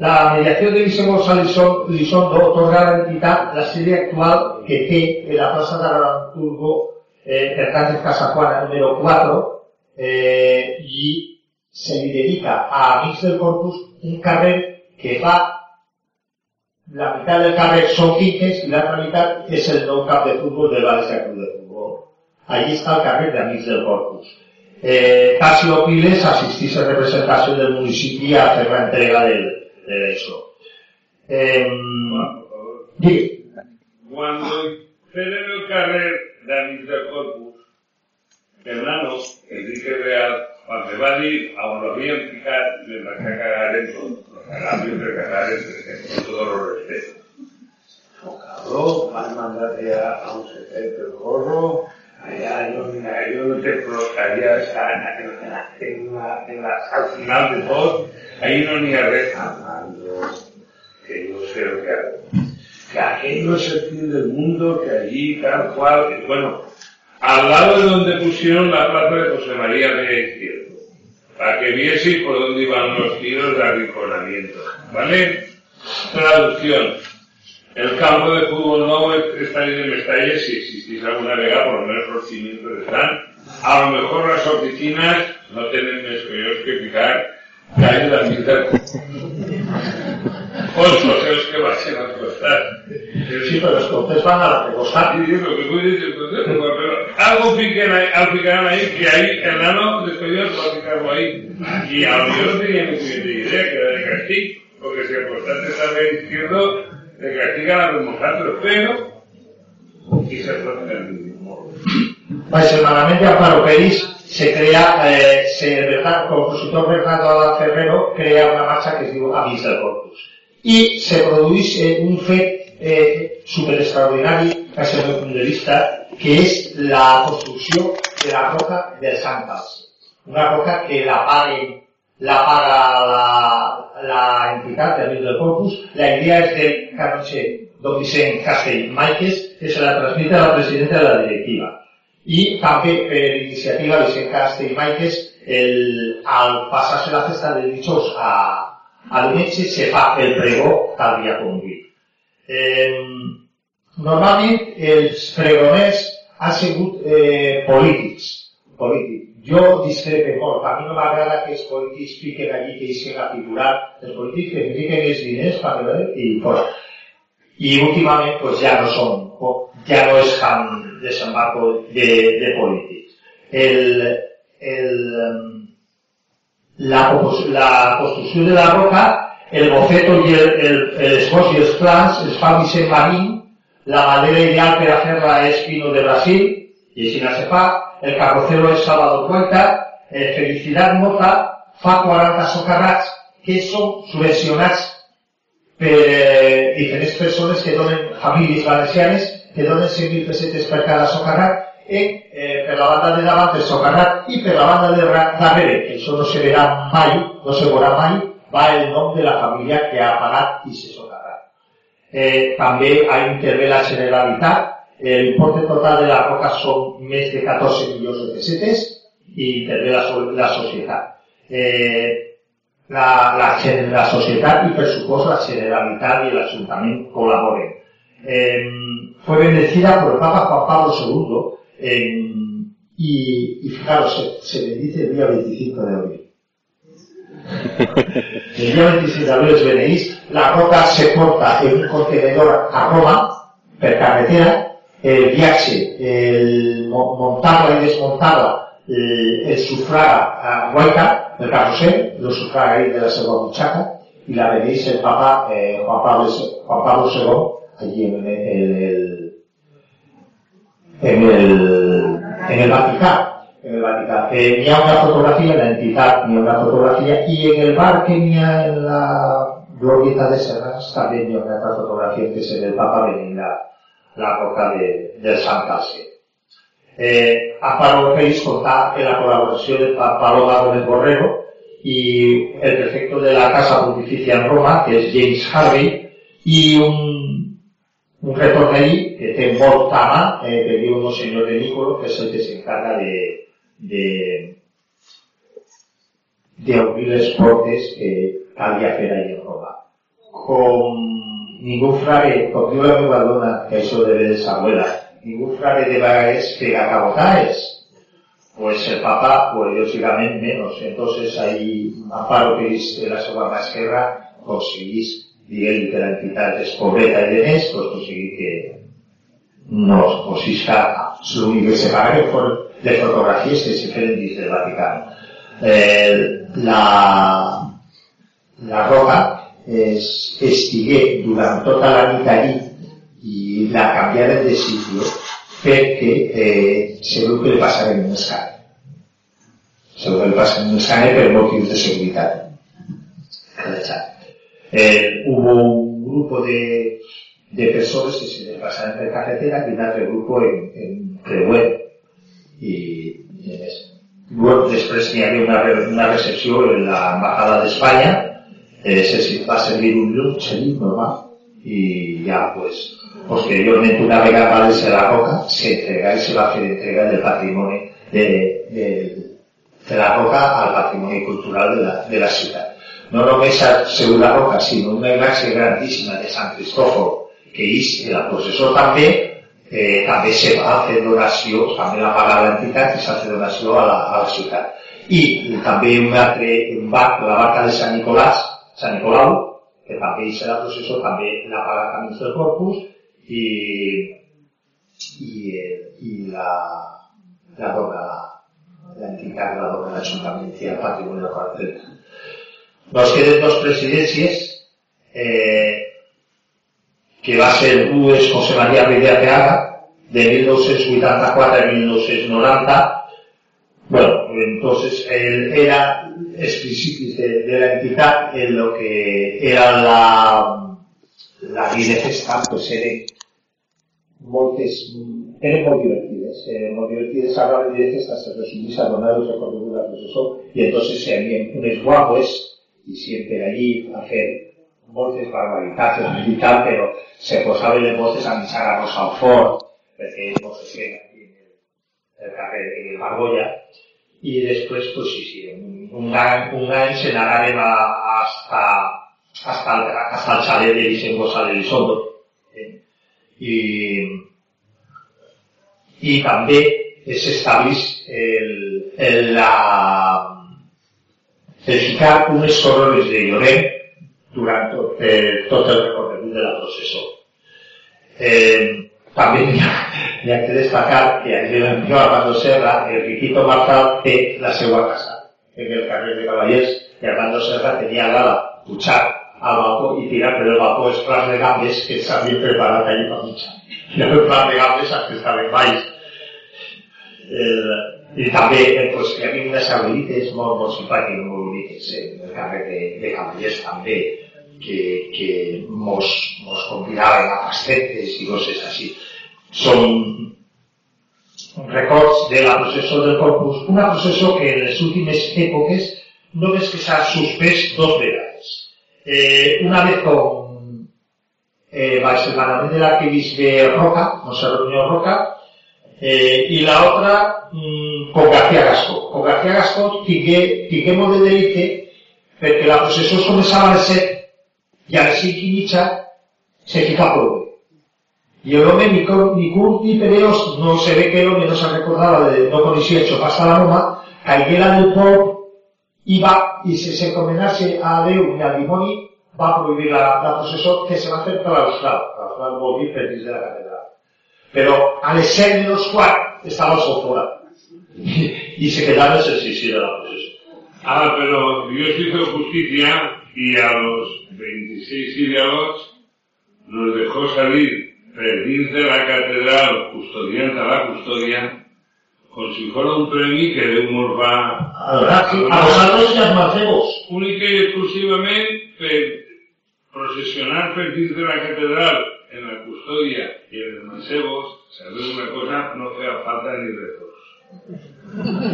la mediació de Vicent González Lizondo otorga a l'entitat la sèrie actual que té en la plaça d'Aranturgo eh, Hernández Casajuana número 4 eh, se li dedica a Amics del Corpus un carrer que fa la meitat del carrer són finques i l'altra meitat és el nou camp de futbol del València Club de Futbol. Allí està el carrer d'Amics del Corpus. Eh, Tasio Piles assistís en representació del municipi a fer la entrega del, de això. Eh, Cuando ceden el carrer d'Amics del Corpus, Fernando, Enrique Real, quan me va dir a on l'havien ficat, me va cagar en Los agravios de cagar en todos los respetos. Cabrón, van a mandarte a, un secreto el gorro, allá yo, mira, yo no te provocaría esa en la, en la, al final de todo, ahí no ni a res amando, que yo sé lo que hago. Que aquello es el fin del mundo, que allí tal cual, que bueno, Al lado de donde pusieron la plaza de José María de Izquierdo, para que vieseis por dónde iban los tiros de arrinconamiento. ¿Vale? Traducción. El campo de fútbol nuevo está de Mestalla, si existís alguna vega, por lo menos los cimientos están. A lo mejor las oficinas no tienen más que fijar que hay la mitad. Os los que vayan a costar. Sí, però els comptes van a la de costat. Y digo, lo que puede decir, pero algo piquen ahí, al picar ahí, que ahí el nano despedido va a picarlo ahí. Y a lo mejor no tenía ni puñetera idea que era de castigo, porque si el constante está de izquierdo, le castigan a los mojatos, pero, y se protege el mismo. Pues el manament de Amparo Peris se crea, eh, se, Bernardo, compositor Bernardo Ferrero crea una marxa que es diu Amics del Corpus. I se produeix eh, un fet eh, super extraordinari, des del meu punt de vista, que és la construcció de la roca dels Àngels. Una roca que la paguen la paga la, la entitat de Amics del Corpus. La idea és del canonge don Vicent Castell Maiques, que se la transmite a la presidenta de la directiva. I també per iniciativa de Vicent Castell Maiques, el, al passar-se la festa de dijous a, a diumenge se fa el pregó tal com avui. Eh, normalment els pregoners han sigut eh, polítics, polítics. Jo discrepe molt, a mi no m'agrada que els polítics fiquen allí que deixen a figurar, els polítics que fiquen els diners per veure i fora. I últimament pues, ja no són, ja no és tan desembarco de, de polítics. El, el, la, la construcció de la roca, el boceto i el, el, el esbós i els plans es fa Vicent Marín, la madera ideal per a fer-la és Pino de Brasil, i així no se fa, el carrocero és Salvador Cuenta, eh, Felicitat Mota fa 40 socarrats que són subvencionats per eh, diferents persones que donen, famílies valencianes, que donen 100.000 pessetes per cada socarrat, i eh, per la banda de davant el socarrat i per la banda de darrere, que això no se verà mai, no se veurà mai, va el nom de la família que ha pagat i se socarrat. Eh, també intervé la Generalitat, l'importe total de la roca són més de 14 milions de pessetes i intervé la, la societat. Eh, la, la, la societat i per suposo la Generalitat i l'Ajuntament col·laboren. Eh, fue bendecida por el Papa Juan Pablo II eh, y, y fijaros, se, se bendice el día 25 de abril. El día 25 de abril es Benedís, la roca se porta en un contenedor a Roma, per carretera, el viaje, el montarla y desmontarla, el, el sufraga a Huayca, el carrusel, lo sufraga ahí de la segunda muchacha, y la Benedís el Papa eh, Juan, Pablo, Juan II, allí en, el, en el, en el Vaticano en el Vaticano. Eh, ni ha una fotografía, la entidad ni una fotografía, y en el bar que ni en la glorieta de Serras también ni una otra fotografía que se ve el Papa venir la, roca de, del Sant Calce. Eh, a Pablo Félix contar en la colaboración de Paloma Gómez Borrero y el prefecto de la Casa Pontificia en Roma, que es James Harvey, y un, un retorno ahí que molt tama, eh, que diu un senyor de Nicolo, que es el que se encarga de, de, de abrir les portes que calia fer allà en Roma. Com ningú frare, com diu la meva dona, que això de les abuelas, ningú frare de vegades pega cabotaes, pues el Papa, pues lógicamente menos. Entonces ahí, Amparo, que es la segunda mà esquerra, conseguís, diguem que la entitat és pobreta i de pues conseguir que no pues isca, l'únic que se paga que de fotografies que se feien dins del Vaticano. Eh, la, la roca es, estigué durant tota la nit allí i la canviaren de sitio perquè eh, se veu que li passaven un escane. Se veu que li passaven un escane per motius de seguretat. Eh, hubo un grupo de, de personas que se les pasaron per carretera y un altre grupo en, en creuer més. Després hi havia una, una recepció en l'embajada d'Espanya, eh, se va servir un llum, seguit normal, i ja, pues, posteriorment una va ser la roca, se entrega i se va fer entrega del patrimoni de, de, de la roca al patrimoni cultural de la, de la ciutat. No només según la roca, sinó una imatge grandíssima de Sant Cristòfol, que és la processó també eh, també se va fer donació, també la paga l'entitat i s'ha fet donació a la, a la ciutat. I també un altre un barc, la barca de Sant Nicolàs, Sant Nicolau, que també hi serà processó, també la paga Camins del Corpus i, i, i la, la dona, l'entitat la dona l'Ajuntament i el patrimoni del quartel. Nos queden dos presidències, eh, que va ser un és José María Rey Arteaga, de 1984 a 1990. Bueno, entonces él era principis de, la entidad en lo que era la, la festa, pues eren moltes, eren molt divertides, eh, molt divertides a la vida de festa se resumís a donar los recorridos del profesor y entonces se habían unes guapos y siempre allí a hacer moltes barbaritats i tal, però se posaven les vostres a missar a Rosalfort, perquè no se feien aquí en el, carrer de Margolla, i després, pues sí, sí, un, any, un any se n'anàrem a, hasta, hasta, hasta el xalet de Vicent González Elizondo. Eh? I, i també s'estableix el, el, la, el ficar unes corones de lloret durant tot, eh, el recorregut (laughs) de la processó. Eh, també que destacar que a Armando Serra, el Riquito Marzal té la seva casa en el carrer de Cavallers i Armando Serra tenia l'ala pujar al balcó i tirar per el balcó els de gambes que s'havien preparat allà per mitjà. I el plat de gambes que estaven baix. El, I també eh, pues, hi havia unes abuelites molt, molt simpàtiques, molt boniques, eh, en el carrer de, de Cavallers també, que, que mos, mos convidaven a pastetes i coses així. Són records de la processó del Corpus, una processó que en les últimes èpoques només que s'ha suspès dos vegades. Eh, una vez con eh, el manament de l'arquebisbe Roca, Monserrat Roca, eh, i la otra mm, con García Gasco. Con García Gasco molt de delite perquè la processó començava a les 7 i a les 5 i mitja se fica prou bé. Y el hombre, ni, ni Kurt ni Pereos, no se ve que el hombre no se recordaba de no hecho pasa la Roma, caiguera del pop, iba y se, se condenase a Déu i al dimoni, va prohibir la, la processó que se va fer claustral. Claustral vol dir per dins de la catedral. Però a les 7 menos quart estava el sol fora. Y, y se de la processó. Ah, pero Dios hizo justicia y a los 26 ideólogos nos dejó salir de la catedral custodiant a la custodia com si fuera un premi que Déu mos va a, a vosaltres i als macebos única i exclusivament per processionar per dins de la catedral en la custodia i en els macebos sabeu una cosa, no feia falta ni retorns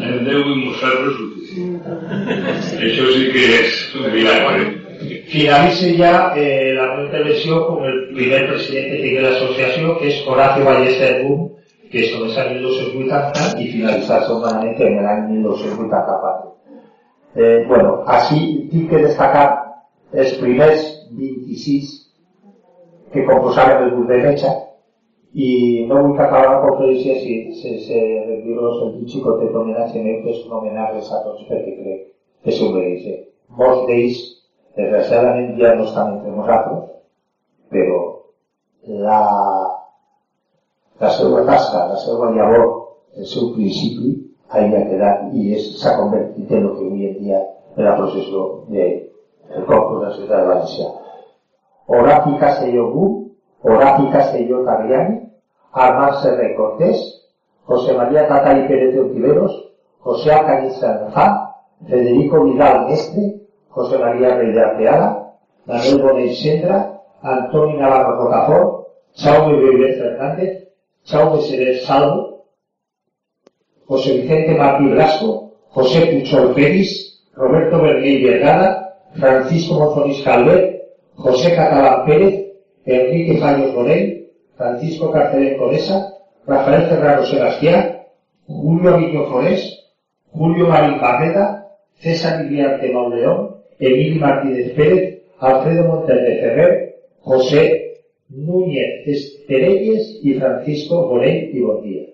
en Déu i nosaltres suficient això sí que és un milagre finalice ya eh, la meva intervenció con el primer presidente que tiene la asociación, que es Horacio Ballester Boom, que es començar en 1980 i finalitzar segurament en l'any 1984. Eh, bueno, així tinc que destacar els primers 26 que composaven el grup de Mecha i no que acabar la conferència si, sense rendir-los el xicotet homenatge meu, que és un homenatge a tots perquè crec que s'ho mereixen. Molts d'ells desgraciadament ja no estan entre nosaltres, però la, la seva tasca, la seva llavor, el seu principi, havia quedat i s'ha convertit en el que avui en dia la processió del de, Corpus de la Ciutat de València. Horaci Castelló Gu, Horaci Castelló Tarriani, Armand Serré Cortés, José María Tata y Pérez de Ontiveros, José Alcañiz Sanzá, Federico Vidal Mestre, José María Rey de Arteaga, Manuel Bonet Sendra, Antonio Navarro Rocafort, Chaume Bebé Fernández, Chaume Serer Salvo, José Vicente Martí Blasco, José Puchol Pérez, Roberto Bernier Vergara, Francisco Monzonis Calvet, José Catalán Pérez, Enrique Fallos Morel, Francisco Carcelén Conesa, Rafael Ferraro Sebastián, Julio Aviño Forés, Julio Marín Barreta, César Iriarte Mauleón, Emilio Martínez Pérez, Alfredo Montes de Ferrer, José Núñez Esterelles y Francisco Morey y Bondía.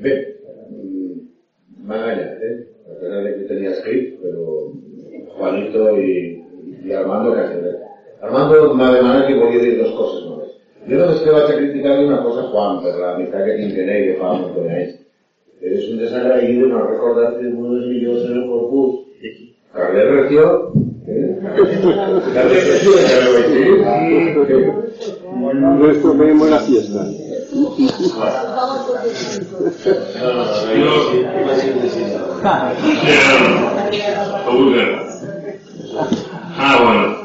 Bé, Magallanes, ¿eh? a pesar de que tenía escrito, pero Juanito y, y Armando que Armando m'ha demanat que volia dir dues coses només. Jo només que vaig a criticar-li una cosa Juan, per la amistat que tinc en ell, que fa molt de anys. Eres un desagraïdo no recordarte de uno de los millors en el corpus. Carles Recio, ¿eh? Carles Nuestro vemos la fiesta. Ah, bueno.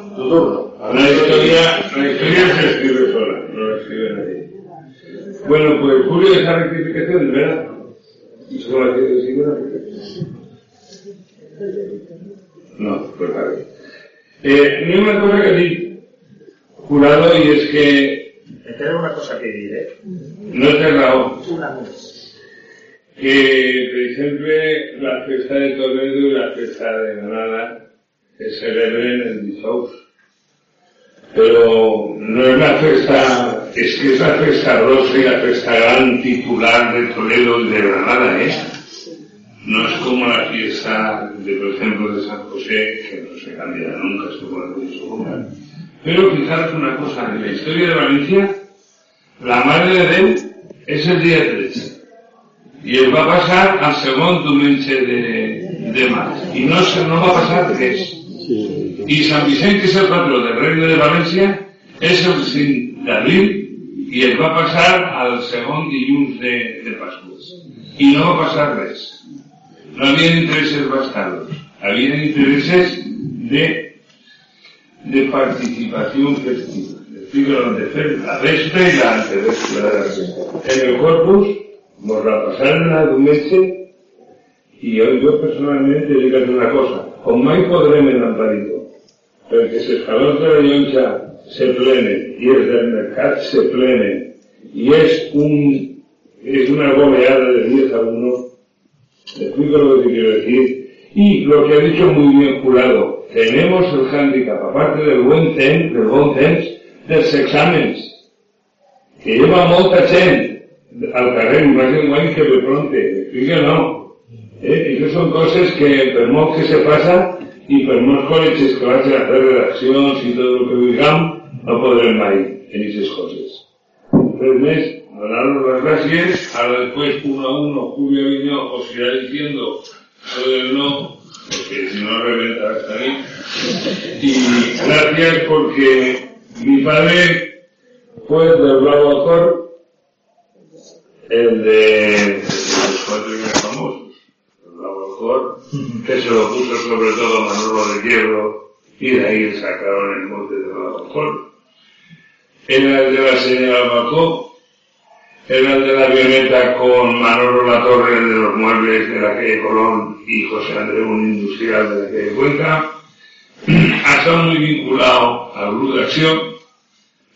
La historia, la historia se escribe sola, no la escribe nadie. Bueno, pues Julio esa rectificación, ¿verdad? ¿Y solo la quiero decir una No, pues vale. Eh, ni una cosa que decir, jurado, y es que... Me queda una cosa que diré. No es cerrado. Una. Que, por ejemplo, la fiesta de Toledo y la fiesta de Granada se celebren en Dijous pero no es la fiesta, es que es la fiesta rosa y la fiesta gran titular de Toledo y de Granada, ¿eh? No es como la fiesta de, por ejemplo, de San José, que no se cambia nunca, se pone su lugar. Pero fijaros una cosa, en la historia de Valencia, la Madre de Déu es el día 13. Y él va a pasar al segundo diumenge de, de. Y no, se, no va a pasar res. Sí. Y San Vicente, és el patró del Regne de València, és el 5 d'abril i es va passar al segon dilluns de, de Pasqua. I no va passar res. No havia intereses bastados. Havia intereses de, de participación festiva. La vespa i la. En el corpus nos la pasaron a diumenge i jo, jo personalment he dit una cosa. Com mai podrem en Amparito, perquè els escalons de la llonja se plenen i els del mercat se plenen y es un es una goleada de 10 a 1 explico lo que quiero decir y lo que ha dicho muy bien jurado tenemos el handicap aparte del buen temps del bon temps dels exàmens que lleva molta gent al carrer i més enguany que de pronte explica no eh? això són coses que per molt que se passa i per molts col·legis que vagin a fer redaccions i tot el que diguem no podrem mai en aquestes coses res més, donaros las gracias, ahora después uno a uno Julio Aviño os irá diciendo lo del no, porque si no reventa hasta ahí. Y gracias porque mi padre fue del Bravo Acor, el de los cuatro más famosos, el Bravo Acor, que se lo puso sobre todo Manolo de Hierro, y de ahí sacaron el monte de Bravo Acor era el de la señora Bacó, era el de la avioneta con Manolo La Torre de los muebles de la calle Colón y José Andrés, un industrial de la calle Cuenca. (clears throat) Ha estado muy vinculado al grup d'acció,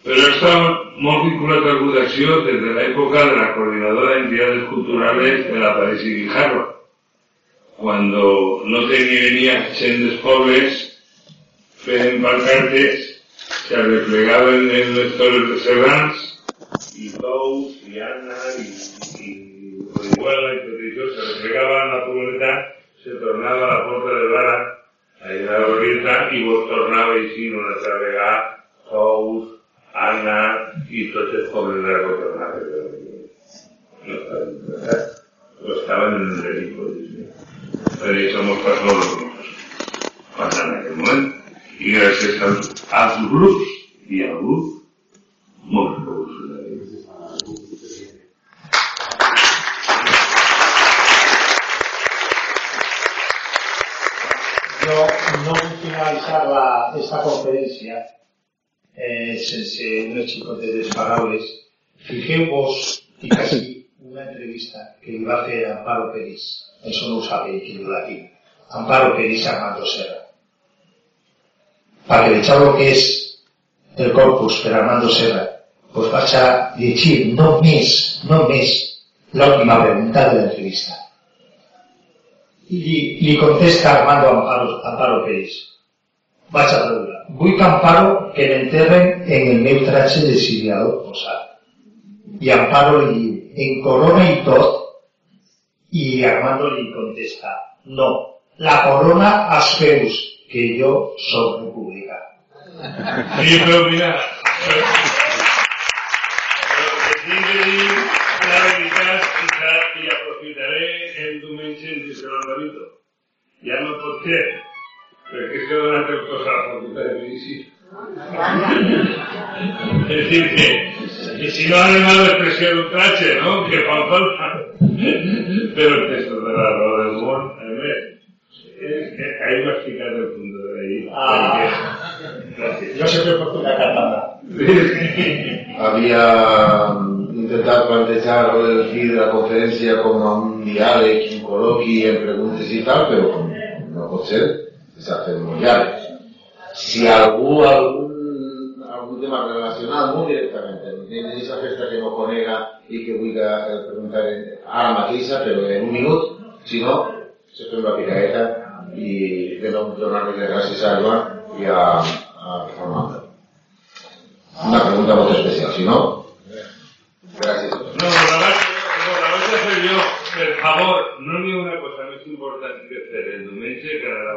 pero ha estado muy vinculado al grup d'acció desde la época de la coordinadora de entidades culturales de la París y Guijarro, cuando no tenía venía gent dels pobles fent pancartes se replegaven en les torres de Serrans i Tous i Anna i, i Orihuela això se replegaven a la comunitat se tornava la porta de Lara a la Glorieta i vos tornava així una Tous, Anna i tots els pobles de la tornava no estaven interessats o estaven en el ridícul per això que mos passó en aquell moment i gràcies als, grups i al grup molt revolucionari. Jo no vull finalitzar la, esta conferència eh, sense unes xicotetes paraules. Fixeu-vos, i quasi (laughs) una entrevista que li va fer Amparo Peris, això no sabe qui diu aquí, Amparo Peris a Armando Serra. Para que veieu el que és el corpus per Armando Serra, pues vaig a llegir només, només l'última pregunta de l'entrevista. I li, li contesta Armando Amparo, Amparo Pérez. Vaig a veure. Vull que Amparo que l'enterren en el meu traje d'exiliador posat. I Amparo li diu, en corona i tot, i Armando li contesta, no, la corona als peus, que jo soc republicà. (laughs) Sí, pero mira, pero que sí que dir la veritat quizá, y aprofitaré el diumenge en Gisela Alvarito. Ja no pot ser, perquè és que he donat el cos a la facultat de medicina. (laughs) Es decir, que, que si no anem a l'expressió d'un traje, ¿no? Que falta. Pero el texto de la roda del a més, es que ahí me has quitado el punto de ahí. Ah. Gracias. Jo sempre porto una cartada. Havia intentat plantejar lo del fi de la conferència com a un diàleg, un col·loqui en preguntes i tal, però com no pot ser, llarg. Si algú, algun, algun tema relacionat molt directament, en aquesta festa que no conega i que vull preguntar ara mateixa, però en un minut, si no, se fem la picaeta i de nou donar-li les gràcies a Joan i a, a Fernando. Una pregunta molt especial, si no, gràcies. No, la no, la a fer jo. Per favor, no ha una cosa més important que fer el diumenge que la.